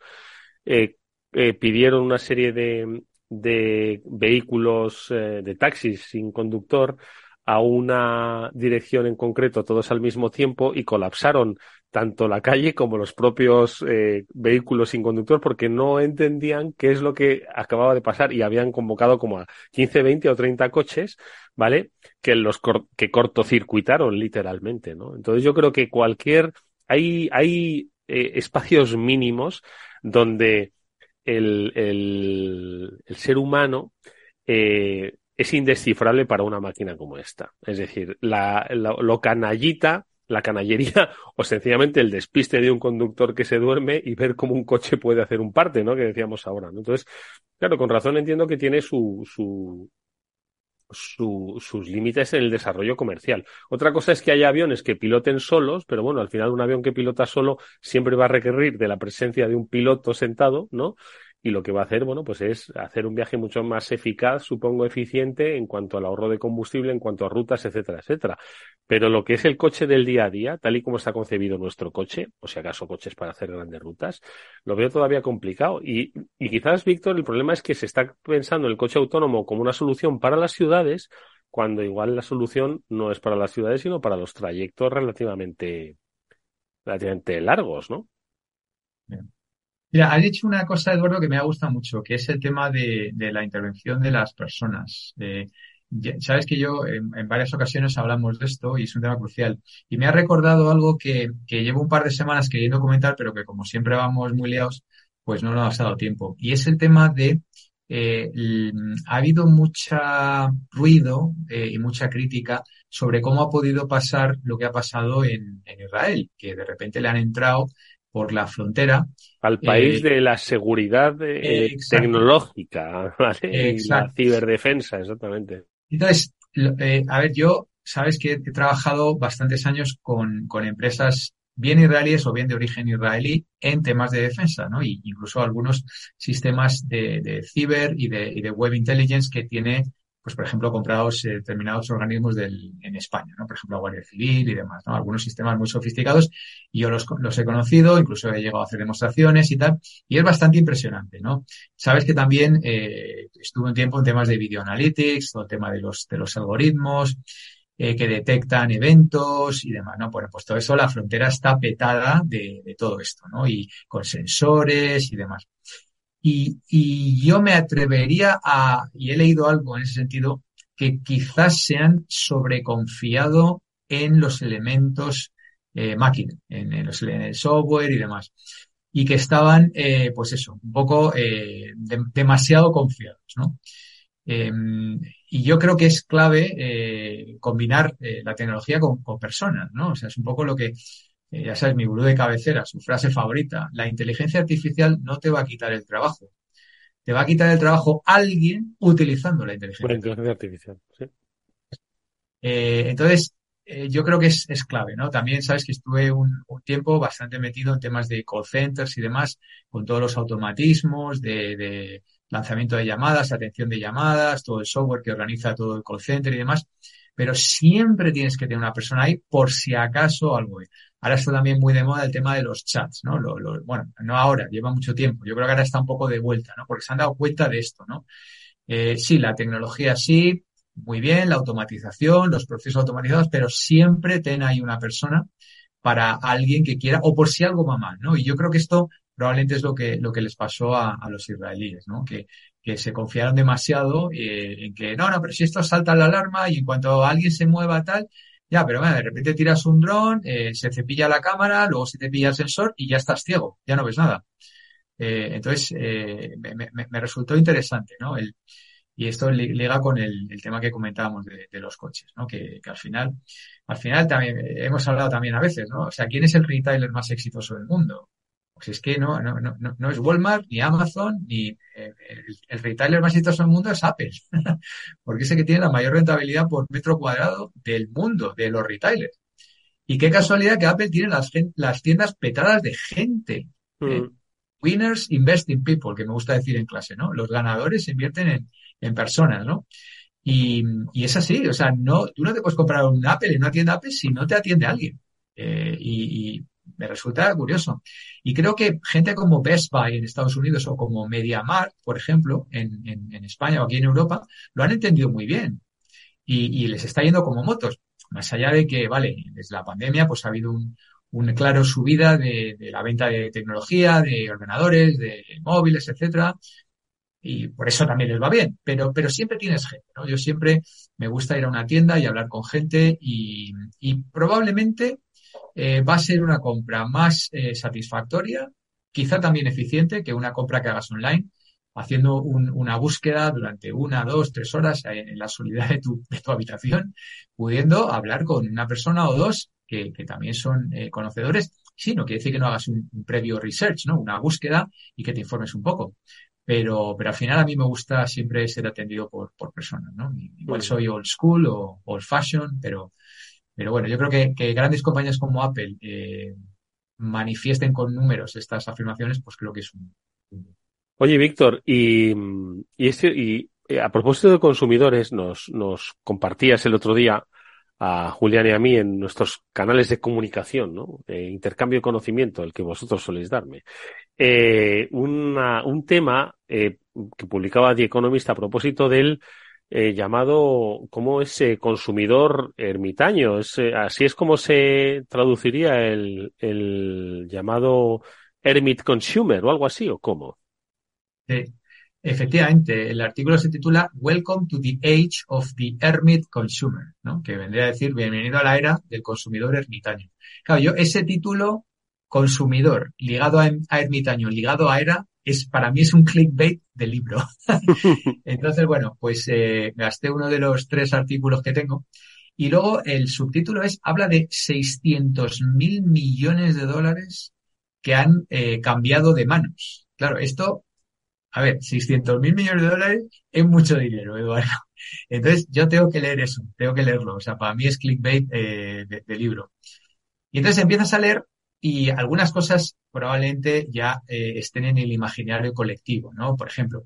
eh, eh, pidieron una serie de, de vehículos, eh, de taxis sin conductor, a una dirección en concreto todos al mismo tiempo y colapsaron tanto la calle como los propios eh, vehículos sin conductor porque no entendían qué es lo que acababa de pasar y habían convocado como a 15, 20 o 30 coches, ¿vale? Que los que cortocircuitaron literalmente, ¿no? Entonces yo creo que cualquier hay hay eh, espacios mínimos donde el, el, el ser humano eh, es indescifrable para una máquina como esta. Es decir, la, lo canallita la canallería <laughs> o sencillamente el despiste de un conductor que se duerme y ver cómo un coche puede hacer un parte, ¿no? Que decíamos ahora, ¿no? Entonces, claro, con razón entiendo que tiene su, su, sus límites en el desarrollo comercial. Otra cosa es que haya aviones que piloten solos, pero bueno, al final un avión que pilota solo siempre va a requerir de la presencia de un piloto sentado, ¿no? Y lo que va a hacer, bueno, pues es hacer un viaje mucho más eficaz, supongo eficiente en cuanto al ahorro de combustible, en cuanto a rutas, etcétera, etcétera. Pero lo que es el coche del día a día, tal y como está concebido nuestro coche, o si acaso coches para hacer grandes rutas, lo veo todavía complicado. Y, y quizás, Víctor, el problema es que se está pensando el coche autónomo como una solución para las ciudades, cuando igual la solución no es para las ciudades, sino para los trayectos relativamente, relativamente largos, ¿no? Mira, has dicho una cosa, Eduardo, que me ha gustado mucho, que es el tema de, la intervención de las personas. sabes que yo en, varias ocasiones hablamos de esto y es un tema crucial. Y me ha recordado algo que, llevo un par de semanas queriendo comentar, pero que como siempre vamos muy liados, pues no nos ha dado tiempo. Y es el tema de eh, ha habido mucha ruido eh, y mucha crítica sobre cómo ha podido pasar lo que ha pasado en, en Israel, que de repente le han entrado por la frontera. Al país eh, de la seguridad eh, tecnológica, <laughs> ¿vale? Y la ciberdefensa, exactamente. Entonces, eh, a ver, yo, sabes que he trabajado bastantes años con, con empresas bien israelíes o bien de origen israelí en temas de defensa, ¿no? Y incluso algunos sistemas de, de ciber y de, y de web intelligence que tiene pues por ejemplo, comprados eh, determinados organismos en España, ¿no? Por ejemplo, la Guardia Civil y demás, ¿no? Algunos sistemas muy sofisticados y yo los, los he conocido, incluso he llegado a hacer demostraciones y tal, y es bastante impresionante, ¿no? Sabes que también eh, estuve un tiempo en temas de video analytics, todo el tema de los, de los algoritmos, eh, que detectan eventos y demás, ¿no? Bueno, pues todo eso, la frontera está petada de, de todo esto, ¿no? Y con sensores y demás. Y, y yo me atrevería a, y he leído algo en ese sentido, que quizás se han sobreconfiado en los elementos eh, máquina, en, el software y demás. Y que estaban, eh, pues eso, un poco eh, demasiado confiados, ¿no? Em, y yo creo que es clave eh, combinar eh, la tecnología con, personas, ¿no? O sea, es un poco lo que eh, ya sabes, mi gurú de cabecera, su frase favorita, la inteligencia artificial no te va a quitar el trabajo. Te va a quitar el trabajo alguien utilizando la inteligencia, artificial. Eh, entonces, eh, yo creo que es, clave, ¿no? También sabes que estuve un, tiempo bastante metido en temas de call centers y demás, con todos los automatismos de, de lanzamiento de llamadas, atención de llamadas, todo el software que organiza todo el call center y demás pero siempre tienes que tener una persona ahí por si acaso algo. Ahora está también muy de moda el tema de los chats, ¿no? Bueno, no ahora, lleva mucho tiempo. Yo creo que ahora está un poco de vuelta, ¿no? Porque se han dado cuenta de esto, ¿no? Eh, sí, la tecnología sí, muy bien, la automatización, los procesos automatizados, pero siempre ten ahí una persona para alguien que quiera, o por si algo va mal, ¿no? Y yo creo que esto probablemente es lo que, lo que les pasó a, a los israelíes, ¿no? Que que se confiaron demasiado eh, en que no, no, pero si esto salta la alarma y en cuanto alguien se mueva tal, ya, pero bueno, de repente tiras un dron, eh, se cepilla la cámara, luego se te pilla el sensor y ya estás ciego, ya no ves nada. Eh, entonces, me, resultó interesante, ¿no? El, y esto liga con el, el tema que comentábamos de, de los coches, ¿no? Que, que, al final, al final también hemos hablado también a veces, ¿no? O sea, ¿quién es el retailer más exitoso del mundo? Pues es que no, no, no, no es Walmart, ni Amazon, ni eh, el, retailer más exitoso del mundo es Apple. <laughs> Porque es el que tiene la mayor rentabilidad por metro cuadrado del mundo, de los retailers. Y qué casualidad que Apple tiene las, las tiendas petadas de gente. Mm. Eh, winners invest in people, que me gusta decir en clase, ¿no? Los ganadores invierten en, en personas, ¿no? Y, y, es así, o sea, no, tú no te puedes comprar un Apple en una tienda Apple si no te atiende alguien. Eh, y, y, me resulta curioso. Y creo que gente como Best Buy en Estados Unidos o como MediaMarkt, por ejemplo, en, en, España o aquí en Europa, lo han entendido muy bien. Y, y, les está yendo como motos. Más allá de que, vale, desde la pandemia, pues ha habido un, un claro subida de, de, la venta de tecnología, de ordenadores, de móviles, etcétera. Y por eso también les va bien. Pero, pero siempre tienes gente, ¿no? Yo siempre me gusta ir a una tienda y hablar con gente y, y probablemente eh, va a ser una compra más eh, satisfactoria, quizá también eficiente que una compra que hagas online, haciendo un, una búsqueda durante una, dos, tres horas en, en la soledad de tu, de tu, habitación, pudiendo hablar con una persona o dos que, también son eh, conocedores. Sí, no quiere decir que no hagas un, previo research, ¿no? Una búsqueda y que te informes un poco. Pero, pero al final a mí me gusta siempre ser atendido por, por personas, ¿no? Igual soy old school o old fashion, pero, pero bueno, yo creo que, grandes compañías como Apple eh, manifiesten con números estas afirmaciones, pues creo que es un. Oye, Víctor, y, y, este, y eh, a propósito de consumidores, nos, nos compartías el otro día a Julián y a mí en nuestros canales de comunicación, ¿no? intercambio de conocimiento, el que vosotros soléis darme. Eh, una, un tema eh, que publicaba The Economist a propósito del eh, llamado, ¿cómo es? consumidor ermitaño. Es, así es como se traduciría el, el llamado hermit consumer o algo así, ¿o cómo? Sí. Efectivamente, el artículo se titula Welcome to the Age of the Hermit Consumer, ¿no? Que vendría a decir bienvenido a la era del consumidor ermitaño. Claro, yo ese título, consumidor, ligado a, ermitaño, ligado a era, es para mí es un clickbait del libro. <laughs> Entonces, bueno, pues eh, gasté uno de los tres artículos que tengo. Y luego el subtítulo es, habla de 600 mil millones de dólares que han eh, cambiado de manos. Claro, esto a ver, 600 mil millones de dólares es mucho dinero, Eduardo. <laughs> Entonces, yo tengo que leer eso, tengo que leerlo. O sea, para mí es clickbait eh, de, libro. Y entonces empiezas a leer y algunas cosas probablemente ya eh, estén en el imaginario colectivo, ¿no? Por ejemplo,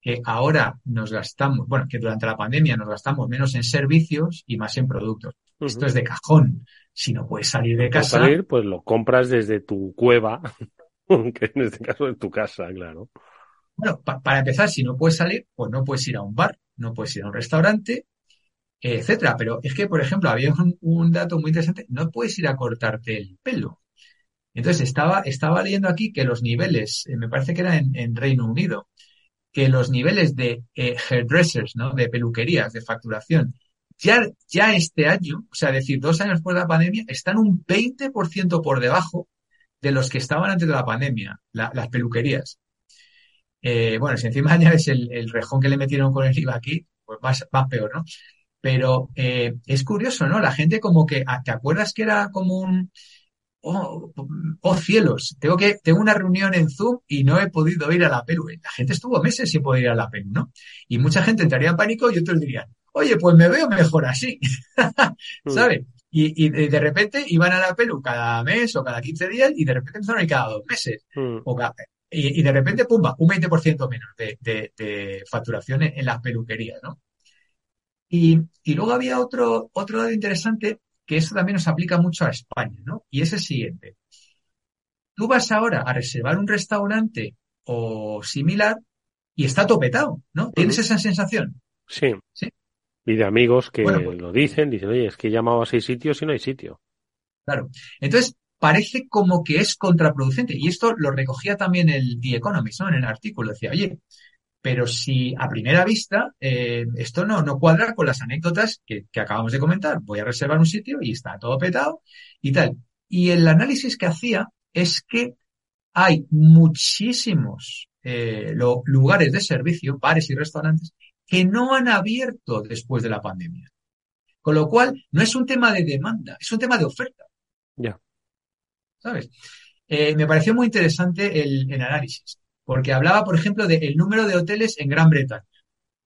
que ahora nos gastamos, bueno, que durante la pandemia nos gastamos menos en servicios y más en productos. Esto es de cajón. Si no puedes salir de casa. salir, pues lo compras desde tu cueva, <laughs> que en este caso es tu casa, claro. Bueno, para empezar, si no puedes salir, pues no puedes ir a un bar, no puedes ir a un restaurante, etcétera. Pero es que, por ejemplo, había un, dato muy interesante, no puedes ir a cortarte el pelo. Entonces, estaba, estaba leyendo aquí que los niveles, eh, me parece que era en, Reino Unido, que los niveles de eh, hairdressers, ¿no? De peluquerías, de facturación, ya, ya este año, o sea, decir, dos años después de la pandemia, están un 20% por debajo de los que estaban antes de la pandemia, las peluquerías. Eh, bueno, si encima <laughs> añades el, el, rejón que le metieron con el IVA aquí, pues más, más peor, ¿no? Pero es curioso, ¿no? La gente como que, ah, ¿te acuerdas que era como un, oh, oh, cielos, tengo que, tengo una reunión en Zoom y no he podido ir a la Perú. La gente estuvo meses sin poder ir a la Perú, ¿no? Y mucha gente entraría en pánico y otros dirían, oye, pues me veo mejor así, <laughs> mm. ¿sabes? Y, y, de repente iban a la Perú cada mes o cada 15 días y de repente empezaron a ir cada dos meses. Mm. O cada, y, de repente, pumba, un 20% menos de, de, de, facturación en, las peluquerías, ¿no? Y, y, luego había otro, otro dato interesante que eso también nos aplica mucho a España, ¿no? Y es el siguiente. Tú vas ahora a reservar un restaurante o similar y está topetado, ¿no? ¿Tienes esa sensación? Sí. Sí. Y de amigos que pues lo dicen, dicen, oye, es que he llamado a seis sitios y no hay sitio. Claro. Entonces, parece como que es contraproducente. Y esto lo recogía también el The Economist, ¿no? En el artículo. Decía, oye, pero si a primera vista eh, esto no, no cuadra con las anécdotas que, acabamos de comentar. Voy a reservar un sitio y está todo petado y tal. Y el análisis que hacía es que hay muchísimos eh, lugares de servicio, bares y restaurantes, que no han abierto después de la pandemia. Con lo cual, no es un tema de demanda, es un tema de oferta. Ya. ¿sabes? Eh, me pareció muy interesante el, análisis, porque hablaba, por ejemplo, del número de hoteles en Gran Bretaña,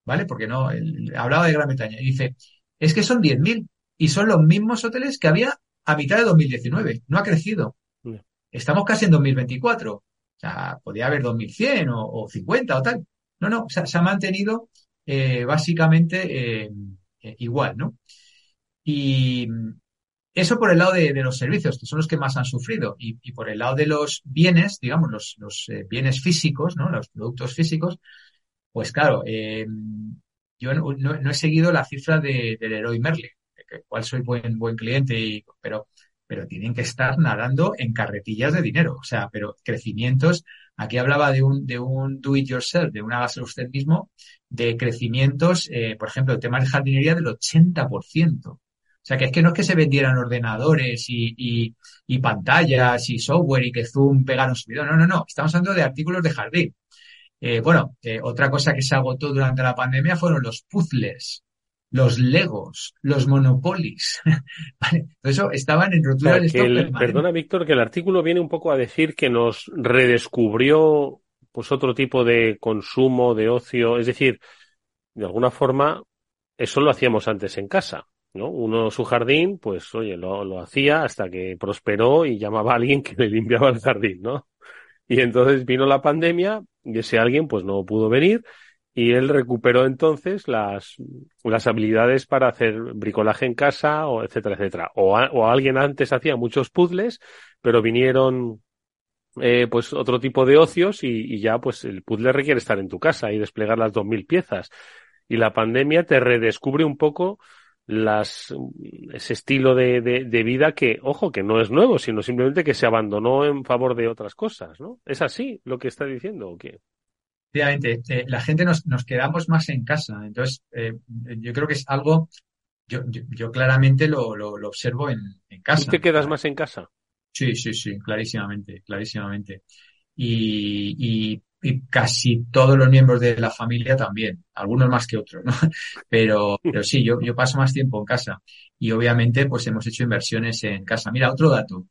¿vale? Porque no, hablaba de Gran Bretaña y dice, es que son 10.000 y son los mismos hoteles que había a mitad de 2019, no ha crecido. Estamos casi en 2024. O sea, podría haber 2100 o, o 50 o tal. No, no, se ha mantenido eh, básicamente eh, igual, ¿no? Y, eso por el lado de, los servicios, que son los que más han sufrido. Y, por el lado de los bienes, digamos, los, eh, bienes físicos, ¿no? Los productos físicos, pues claro, eh, yo no, he seguido la cifra de, del Heroi Merlin, de cual soy buen, buen cliente, pero, pero tienen que estar nadando en carretillas de dinero. O sea, pero crecimientos, aquí hablaba de un, de un do it yourself, de una base usted mismo, de crecimientos, eh, por ejemplo, el tema de jardinería del 80%. O sea, que es que no es que se vendieran ordenadores y, y, pantallas y software y que Zoom pegaron su video. No, no, no. Estamos hablando de artículos de jardín. Eh, bueno, eh, otra cosa que se agotó durante la pandemia fueron los puzzles. los Legos, los Monopolis. <laughs> ¿Vale? Todo eso estaban en rotura de stock Perdona, Víctor, que el artículo viene un poco a decir que nos redescubrió pues otro tipo de consumo, de ocio. Es decir, de alguna forma, eso lo hacíamos antes en casa. ¿No? Uno su jardín, pues oye, lo, lo hacía hasta que prosperó y llamaba a alguien <laughs> que le limpiaba el jardín, ¿no? Y entonces vino la pandemia y ese alguien pues no pudo venir y él recuperó entonces las, las habilidades para hacer bricolaje en casa, o etcétera, etcétera. O, o alguien antes hacía muchos puzzles, pero vinieron eh, pues otro tipo de ocios y, y, ya pues el puzzle requiere estar en tu casa y desplegar las dos mil piezas. Y la pandemia te redescubre un poco las, ese estilo de, de, de, vida que, ojo, que no es nuevo, sino simplemente que se abandonó en favor de otras cosas, ¿no? ¿Es así lo que está diciendo o qué? Efectivamente, eh, la gente nos, nos, quedamos más en casa. Entonces, eh, yo creo que es algo, yo, yo, yo claramente lo, lo, lo, observo en, en casa. ¿Tú te quedas más en casa? Sí, sí, sí, clarísimamente, clarísimamente. Y, y, y, casi todos los miembros de la familia también, algunos más que otros, ¿no? <laughs> Pero, pero sí, yo, yo paso más tiempo en casa. Y obviamente, pues hemos hecho inversiones en casa. Mira, otro dato.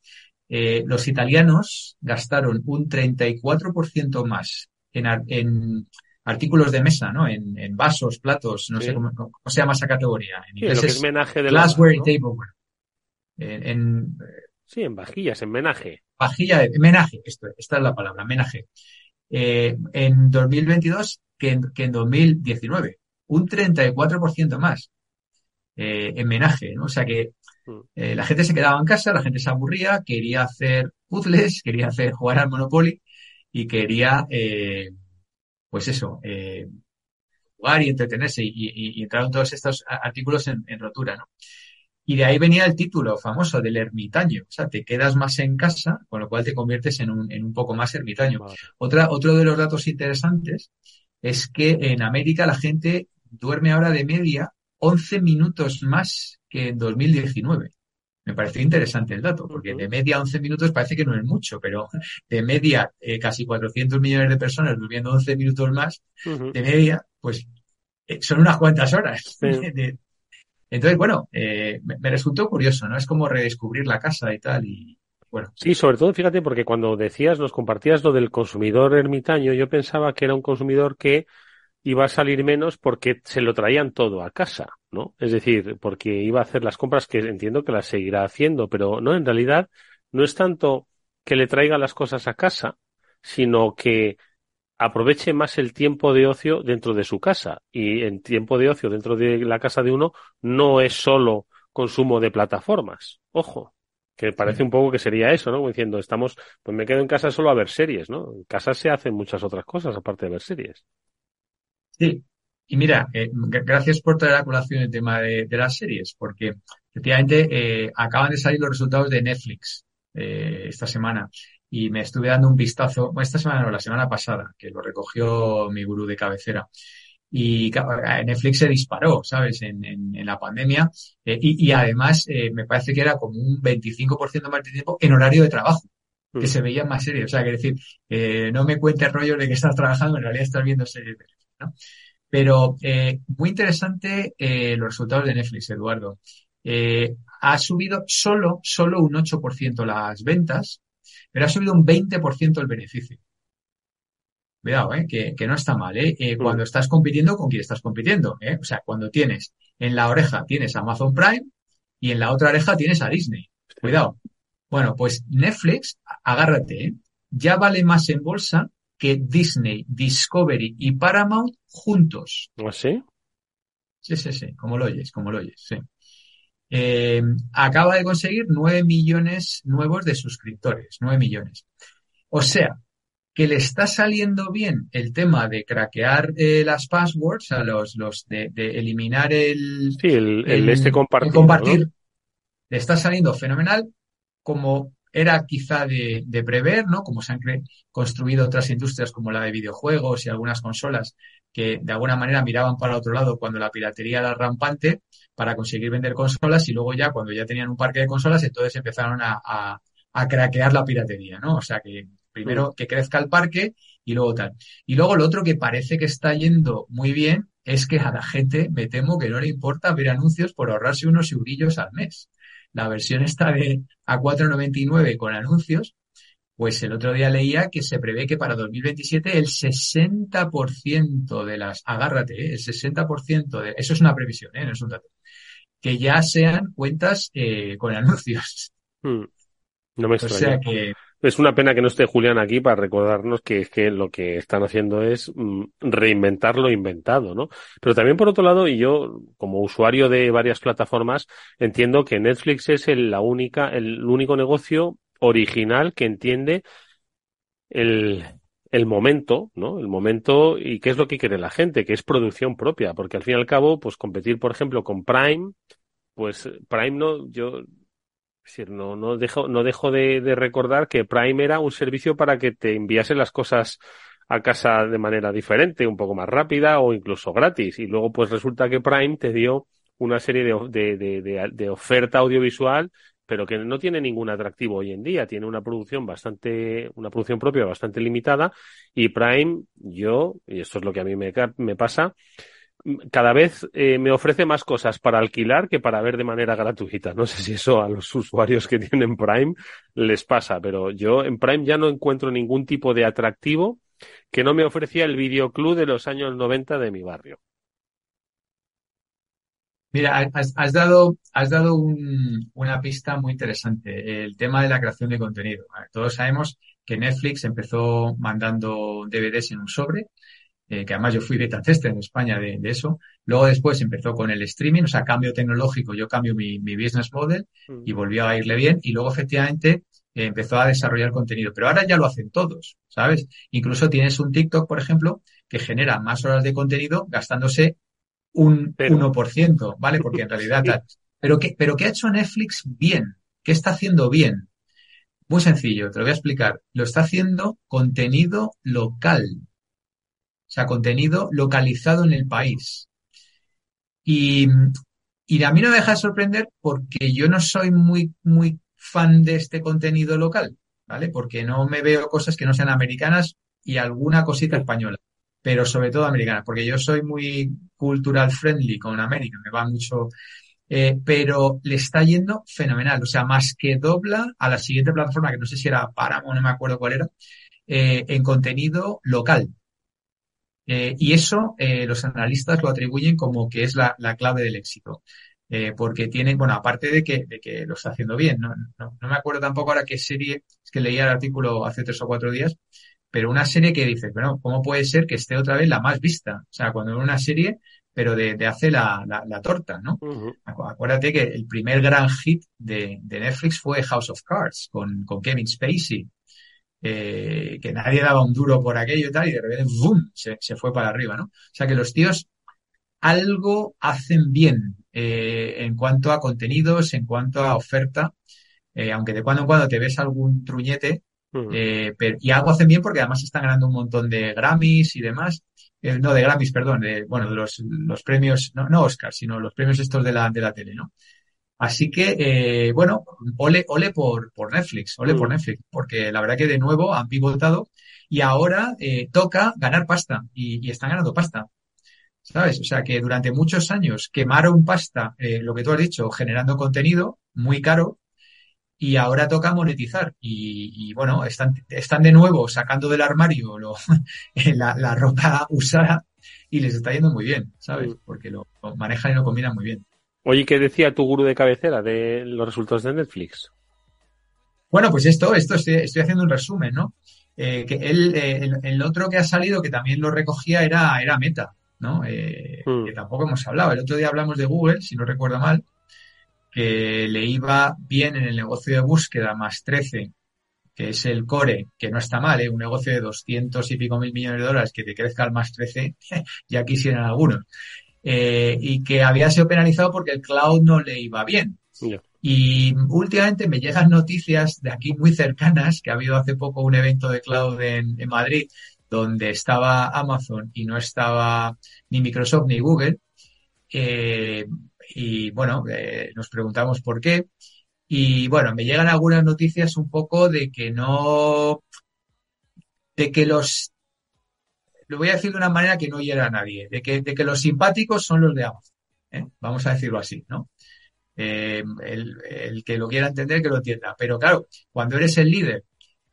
Eh, los italianos gastaron un 34% más en, en artículos de mesa, ¿no? En, en vasos, platos, no sí. sé cómo, cómo, se llama esa categoría. En inglés sí, es, es menaje de glassware y tableware. En, en, sí, en vajillas, en menaje. Vajilla, de, menaje, esto, esta es la palabra, menaje. Eh, en 2022 que en, que en 2019. Un 34% más eh, en menaje, ¿no? O sea que eh, la gente se quedaba en casa, la gente se aburría, quería hacer puzzles, <laughs> quería hacer jugar al Monopoly y quería, eh, pues eso, eh, jugar y entretenerse y, y, y, entraron todos estos artículos en, en, rotura, ¿no? Y de ahí venía el título famoso del ermitaño, o sea, te quedas más en casa, con lo cual te conviertes en un, en un poco más ermitaño. Vale. Otra, otro de los datos interesantes es que en América la gente duerme ahora de media 11 minutos más que en 2019. Me pareció interesante el dato, porque de media 11 minutos parece que no es mucho, pero de media eh, casi 400 millones de personas durmiendo 11 minutos más, uh -huh. de media, pues eh, son unas cuantas horas. Sí. <laughs> De... entonces, bueno, eh, me, me, resultó curioso, ¿no? Es como redescubrir la casa y tal, y bueno. Sí, sobre todo, fíjate, porque cuando decías, nos compartías lo del consumidor ermitaño, yo pensaba que era un consumidor que iba a salir menos porque se lo traían todo a casa, ¿no? Es decir, porque iba a hacer las compras que entiendo que las seguirá haciendo, pero no, en realidad no es tanto que le traiga las cosas a casa, sino que aproveche más el tiempo de ocio dentro de su casa. Y en tiempo de ocio dentro de la casa de uno no es solo consumo de plataformas. Ojo, que parece un poco que sería eso, ¿no? Como diciendo, estamos, pues me quedo en casa solo a ver series, ¿no? En casa se hacen muchas otras cosas aparte de ver series. Sí, y mira, eh, gracias por traer a colación el tema de, de las series, porque efectivamente eh, acaban de salir los resultados de Netflix eh, esta semana y me estuve dando un vistazo, bueno, esta semana no, la semana pasada, que lo recogió mi gurú de cabecera. Y Netflix se disparó, ¿sabes? En, en, en la pandemia. Eh, y, y, además, eh, me parece que era como un 25% más de tiempo en horario de trabajo que se veían más series. O sea, que decir, eh, no me cuentes rollos de que estás trabajando, en realidad estás viendo series. ¿no? Pero muy interesante los resultados de Netflix, Eduardo. Ha subido solo, solo un 8% las ventas, pero ha subido un 20% el beneficio. Cuidado, ¿eh? que, que no está mal. ¿eh? eh cuando estás compitiendo, ¿con quién estás compitiendo? ¿eh? O sea, cuando tienes en la oreja tienes Amazon Prime y en la otra oreja tienes a Disney. Cuidado. Bueno, pues Netflix, agárrate, ¿eh? ya vale más en bolsa que Disney, Discovery y Paramount juntos. ¿Ah, sí? Sí, sí, sí, como lo oyes, como lo oyes, sí. Eh, acaba de conseguir 9 millones nuevos de suscriptores, 9 millones. O sea, que le está saliendo bien el tema de craquear eh, las passwords, a los, los de, de eliminar el, sí, el, el, el este compartir. El compartir. ¿no? Le está saliendo fenomenal, como era quizá de, de prever, ¿no? Como se han construido otras industrias como la de videojuegos y algunas consolas que de alguna manera miraban para otro lado cuando la piratería era rampante para conseguir vender consolas y luego ya cuando ya tenían un parque de consolas entonces empezaron a, a, a craquear la piratería, ¿no? O sea que primero que crezca el parque y luego tal. Y luego lo otro que parece que está yendo muy bien es que a la gente me temo que no le importa ver anuncios por ahorrarse unos eurillos al mes. La versión está de a 4,99 con anuncios, pues el otro día leía que se prevé que para 2027 el 60% de las, agárrate, ¿eh? el 60% de, eso es una previsión, ¿eh? no es un dato, que ya sean cuentas eh, con anuncios. Hmm. No me extraña. O sea que es una pena que no esté Julián aquí para recordarnos que, que lo que están haciendo es mm, reinventar lo inventado, ¿no? Pero también por otro lado, y yo como usuario de varias plataformas, entiendo que Netflix es el, la única, el único negocio original que entiende el, el momento, ¿no? El momento y qué es lo que quiere la gente, que es producción propia, porque al fin y al cabo, pues competir, por ejemplo, con Prime, pues Prime no, yo decir, no, no dejo, no dejo de, de, recordar que Prime era un servicio para que te enviase las cosas a casa de manera diferente, un poco más rápida o incluso gratis. Y luego, pues resulta que Prime te dio una serie de, de, de, de oferta audiovisual pero que no tiene ningún atractivo hoy en día. Tiene una producción bastante, una producción propia bastante limitada y Prime, yo, y esto es lo que a mí me, me pasa, cada vez eh, me ofrece más cosas para alquilar que para ver de manera gratuita. No sé si eso a los <laughs> usuarios que tienen Prime les pasa, pero yo en Prime ya no encuentro ningún tipo de atractivo que no me ofrecía el videoclub de los años 90 de mi barrio. Mira, has, dado, has dado un, una pista muy interesante, el tema de la creación de contenido. Todos sabemos que Netflix empezó mandando DVDs en un sobre eh, que además yo fui beta tester en España de, de, eso. Luego después empezó con el streaming, o sea, cambio tecnológico, yo cambio mi, mi business model y volvió a irle bien. Y luego efectivamente eh, empezó a desarrollar contenido. Pero ahora ya lo hacen todos, ¿sabes? Incluso tienes un TikTok, por ejemplo, que genera más horas de contenido gastándose un pero... 1%, ¿vale? Porque en <laughs> realidad... Pero ¿qué, pero ¿qué ha hecho Netflix bien? ¿Qué está haciendo bien? Muy sencillo, te lo voy a explicar. Lo está haciendo contenido local. Sea, contenido localizado en el país. Y, y a mí no me deja de sorprender porque yo no soy muy, muy fan de este contenido local, ¿vale? Porque no me veo cosas que no sean americanas y alguna cosita española, pero sobre todo americanas, porque yo soy muy cultural friendly con América, me va mucho, eh, pero le está yendo fenomenal, o sea, más que dobla a la siguiente plataforma, que no sé si era Paramount, no me acuerdo cuál era, eh, en contenido local. Eh, y eso eh, los analistas lo atribuyen como que es la, la clave del éxito. Eh, porque tienen, bueno, aparte de que, de que lo está haciendo bien, no, no, no, me acuerdo tampoco ahora qué serie, es que leía el artículo hace tres o cuatro días, pero una serie que dices, bueno, ¿cómo puede ser que esté otra vez la más vista? O sea, cuando una serie, pero de, de hace la, la, la, torta, ¿no? Uh -huh. Acuérdate que el primer gran hit de, de Netflix fue House of Cards con, con Kevin Spacey eh, que nadie daba un duro por aquello y tal, y de repente, ¡boom!, se, se, fue para arriba, ¿no? O sea que los tíos algo hacen bien eh, en cuanto a contenidos, en cuanto a oferta, eh, aunque de cuando en cuando te ves algún truñete, uh -huh. pero, y algo hacen bien porque además están ganando un montón de Grammys y demás, eh, no de Grammys, perdón, de, bueno, de los, los premios, no, no Oscars, sino los premios estos de la, de la tele, ¿no? Así que, eh, bueno, ole, ole por, por Netflix, ole mm. por Netflix, porque la verdad que de nuevo han pivotado y ahora eh, toca ganar pasta y, y, están ganando pasta. ¿Sabes? O sea que durante muchos años quemaron pasta, eh, lo que tú has dicho, generando contenido muy caro y ahora toca monetizar. Y, y bueno, están, están de nuevo sacando del armario lo, <laughs> la, la ropa <laughs> usada y les está yendo muy bien, ¿sabes? Mm. Porque lo, lo manejan y lo combinan muy bien. Oye, ¿qué decía tu gurú de cabecera de los resultados de Netflix? Bueno, pues esto, esto estoy, estoy haciendo un resumen, ¿no? Eh, que él, eh, el, el, otro que ha salido, que también lo recogía, era, era Meta, ¿no? Eh, mm. Que tampoco hemos hablado. El otro día hablamos de Google, si no recuerdo mal, que le iba bien en el negocio de búsqueda más 13, que es el core, que no está mal, ¿eh? Un negocio de 200 y pico mil millones de dólares que te crezca al más 13, <laughs> ya quisieran algunos eh, y que había sido penalizado porque el cloud no le iba bien. Yeah. Y últimamente me llegan noticias de aquí muy cercanas, que ha habido hace poco un evento de cloud en, en Madrid, donde estaba Amazon y no estaba ni Microsoft ni Google. Eh, y bueno, eh, nos preguntamos por qué. Y bueno, me llegan algunas noticias un poco de que no, de que los lo voy a decir de una manera que no hiera a nadie, de que, de que los simpáticos son los de Amazon. ¿eh? Vamos a decirlo así, ¿no? Eh, el, el, que lo quiera entender, que lo entienda. Pero claro, cuando eres el líder,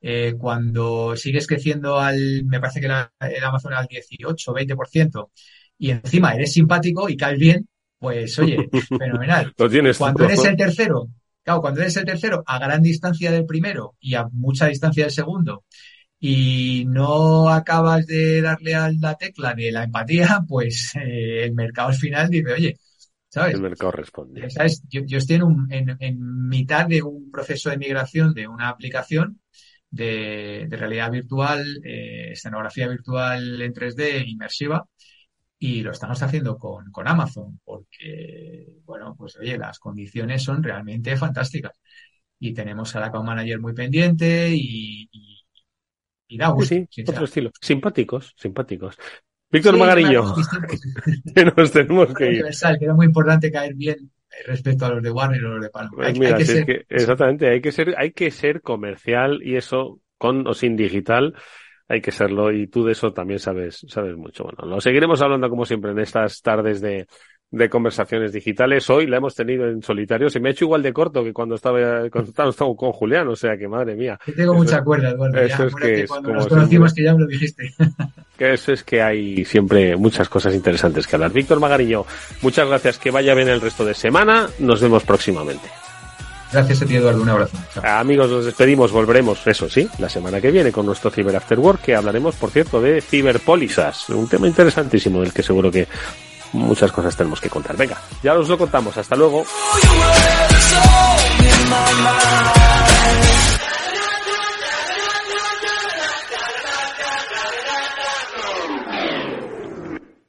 eh, cuando sigues creciendo al, me parece que el Amazon al 18, 20%, y encima eres simpático y caes bien, pues oye, <laughs> fenomenal. Lo tienes cuando eres el tercero, claro, cuando eres el tercero a gran distancia del primero y a mucha distancia del segundo, y no acabas de darle a la tecla de la empatía, <laughs> pues eh, el mercado al final dice, oye, ¿sabes? El mercado responde. ¿Sabes? Yo, yo estoy en, un, en, en, mitad de un proceso de migración de una aplicación de, de realidad virtual, eh, escenografía virtual en 3D inmersiva, y lo estamos haciendo con, con Amazon, porque, bueno, pues oye, las condiciones son realmente fantásticas. Y tenemos al account manager muy pendiente y, y, y da gusto. Sí, sí otro estilo. Simpáticos, simpáticos. Víctor sí, Magarillo, <laughs> que nos tenemos que ir. Que era muy importante caer bien respecto a los de Warner o los de Palma. Pues hay, mira, hay que si ser... es que, exactamente, hay que ser, hay que ser comercial y eso con o sin digital hay que serlo y tú de eso también sabes, sabes mucho. Bueno, lo seguiremos hablando como siempre en estas tardes de, de conversaciones digitales. Hoy la hemos tenido en solitario. Se me ha hecho igual de corto que cuando estaba, cuando estaba con Julián. O sea que madre mía. Yo tengo eso, mucha cuerda, Eduardo. Eso ya, es que es cuando nos conocimos que ya me lo dijiste. <laughs> Que eso es que hay siempre muchas cosas interesantes que hablar. Víctor Magariño, muchas gracias. Que vaya bien el resto de semana. Nos vemos próximamente. Gracias a ti, Eduardo. Un abrazo. Chao. Amigos, nos despedimos. Volveremos, eso sí, la semana que viene con nuestro Cyber After Work, que hablaremos, por cierto, de ciberpólisas. Un tema interesantísimo del que seguro que muchas cosas tenemos que contar. Venga, ya os lo contamos. Hasta luego.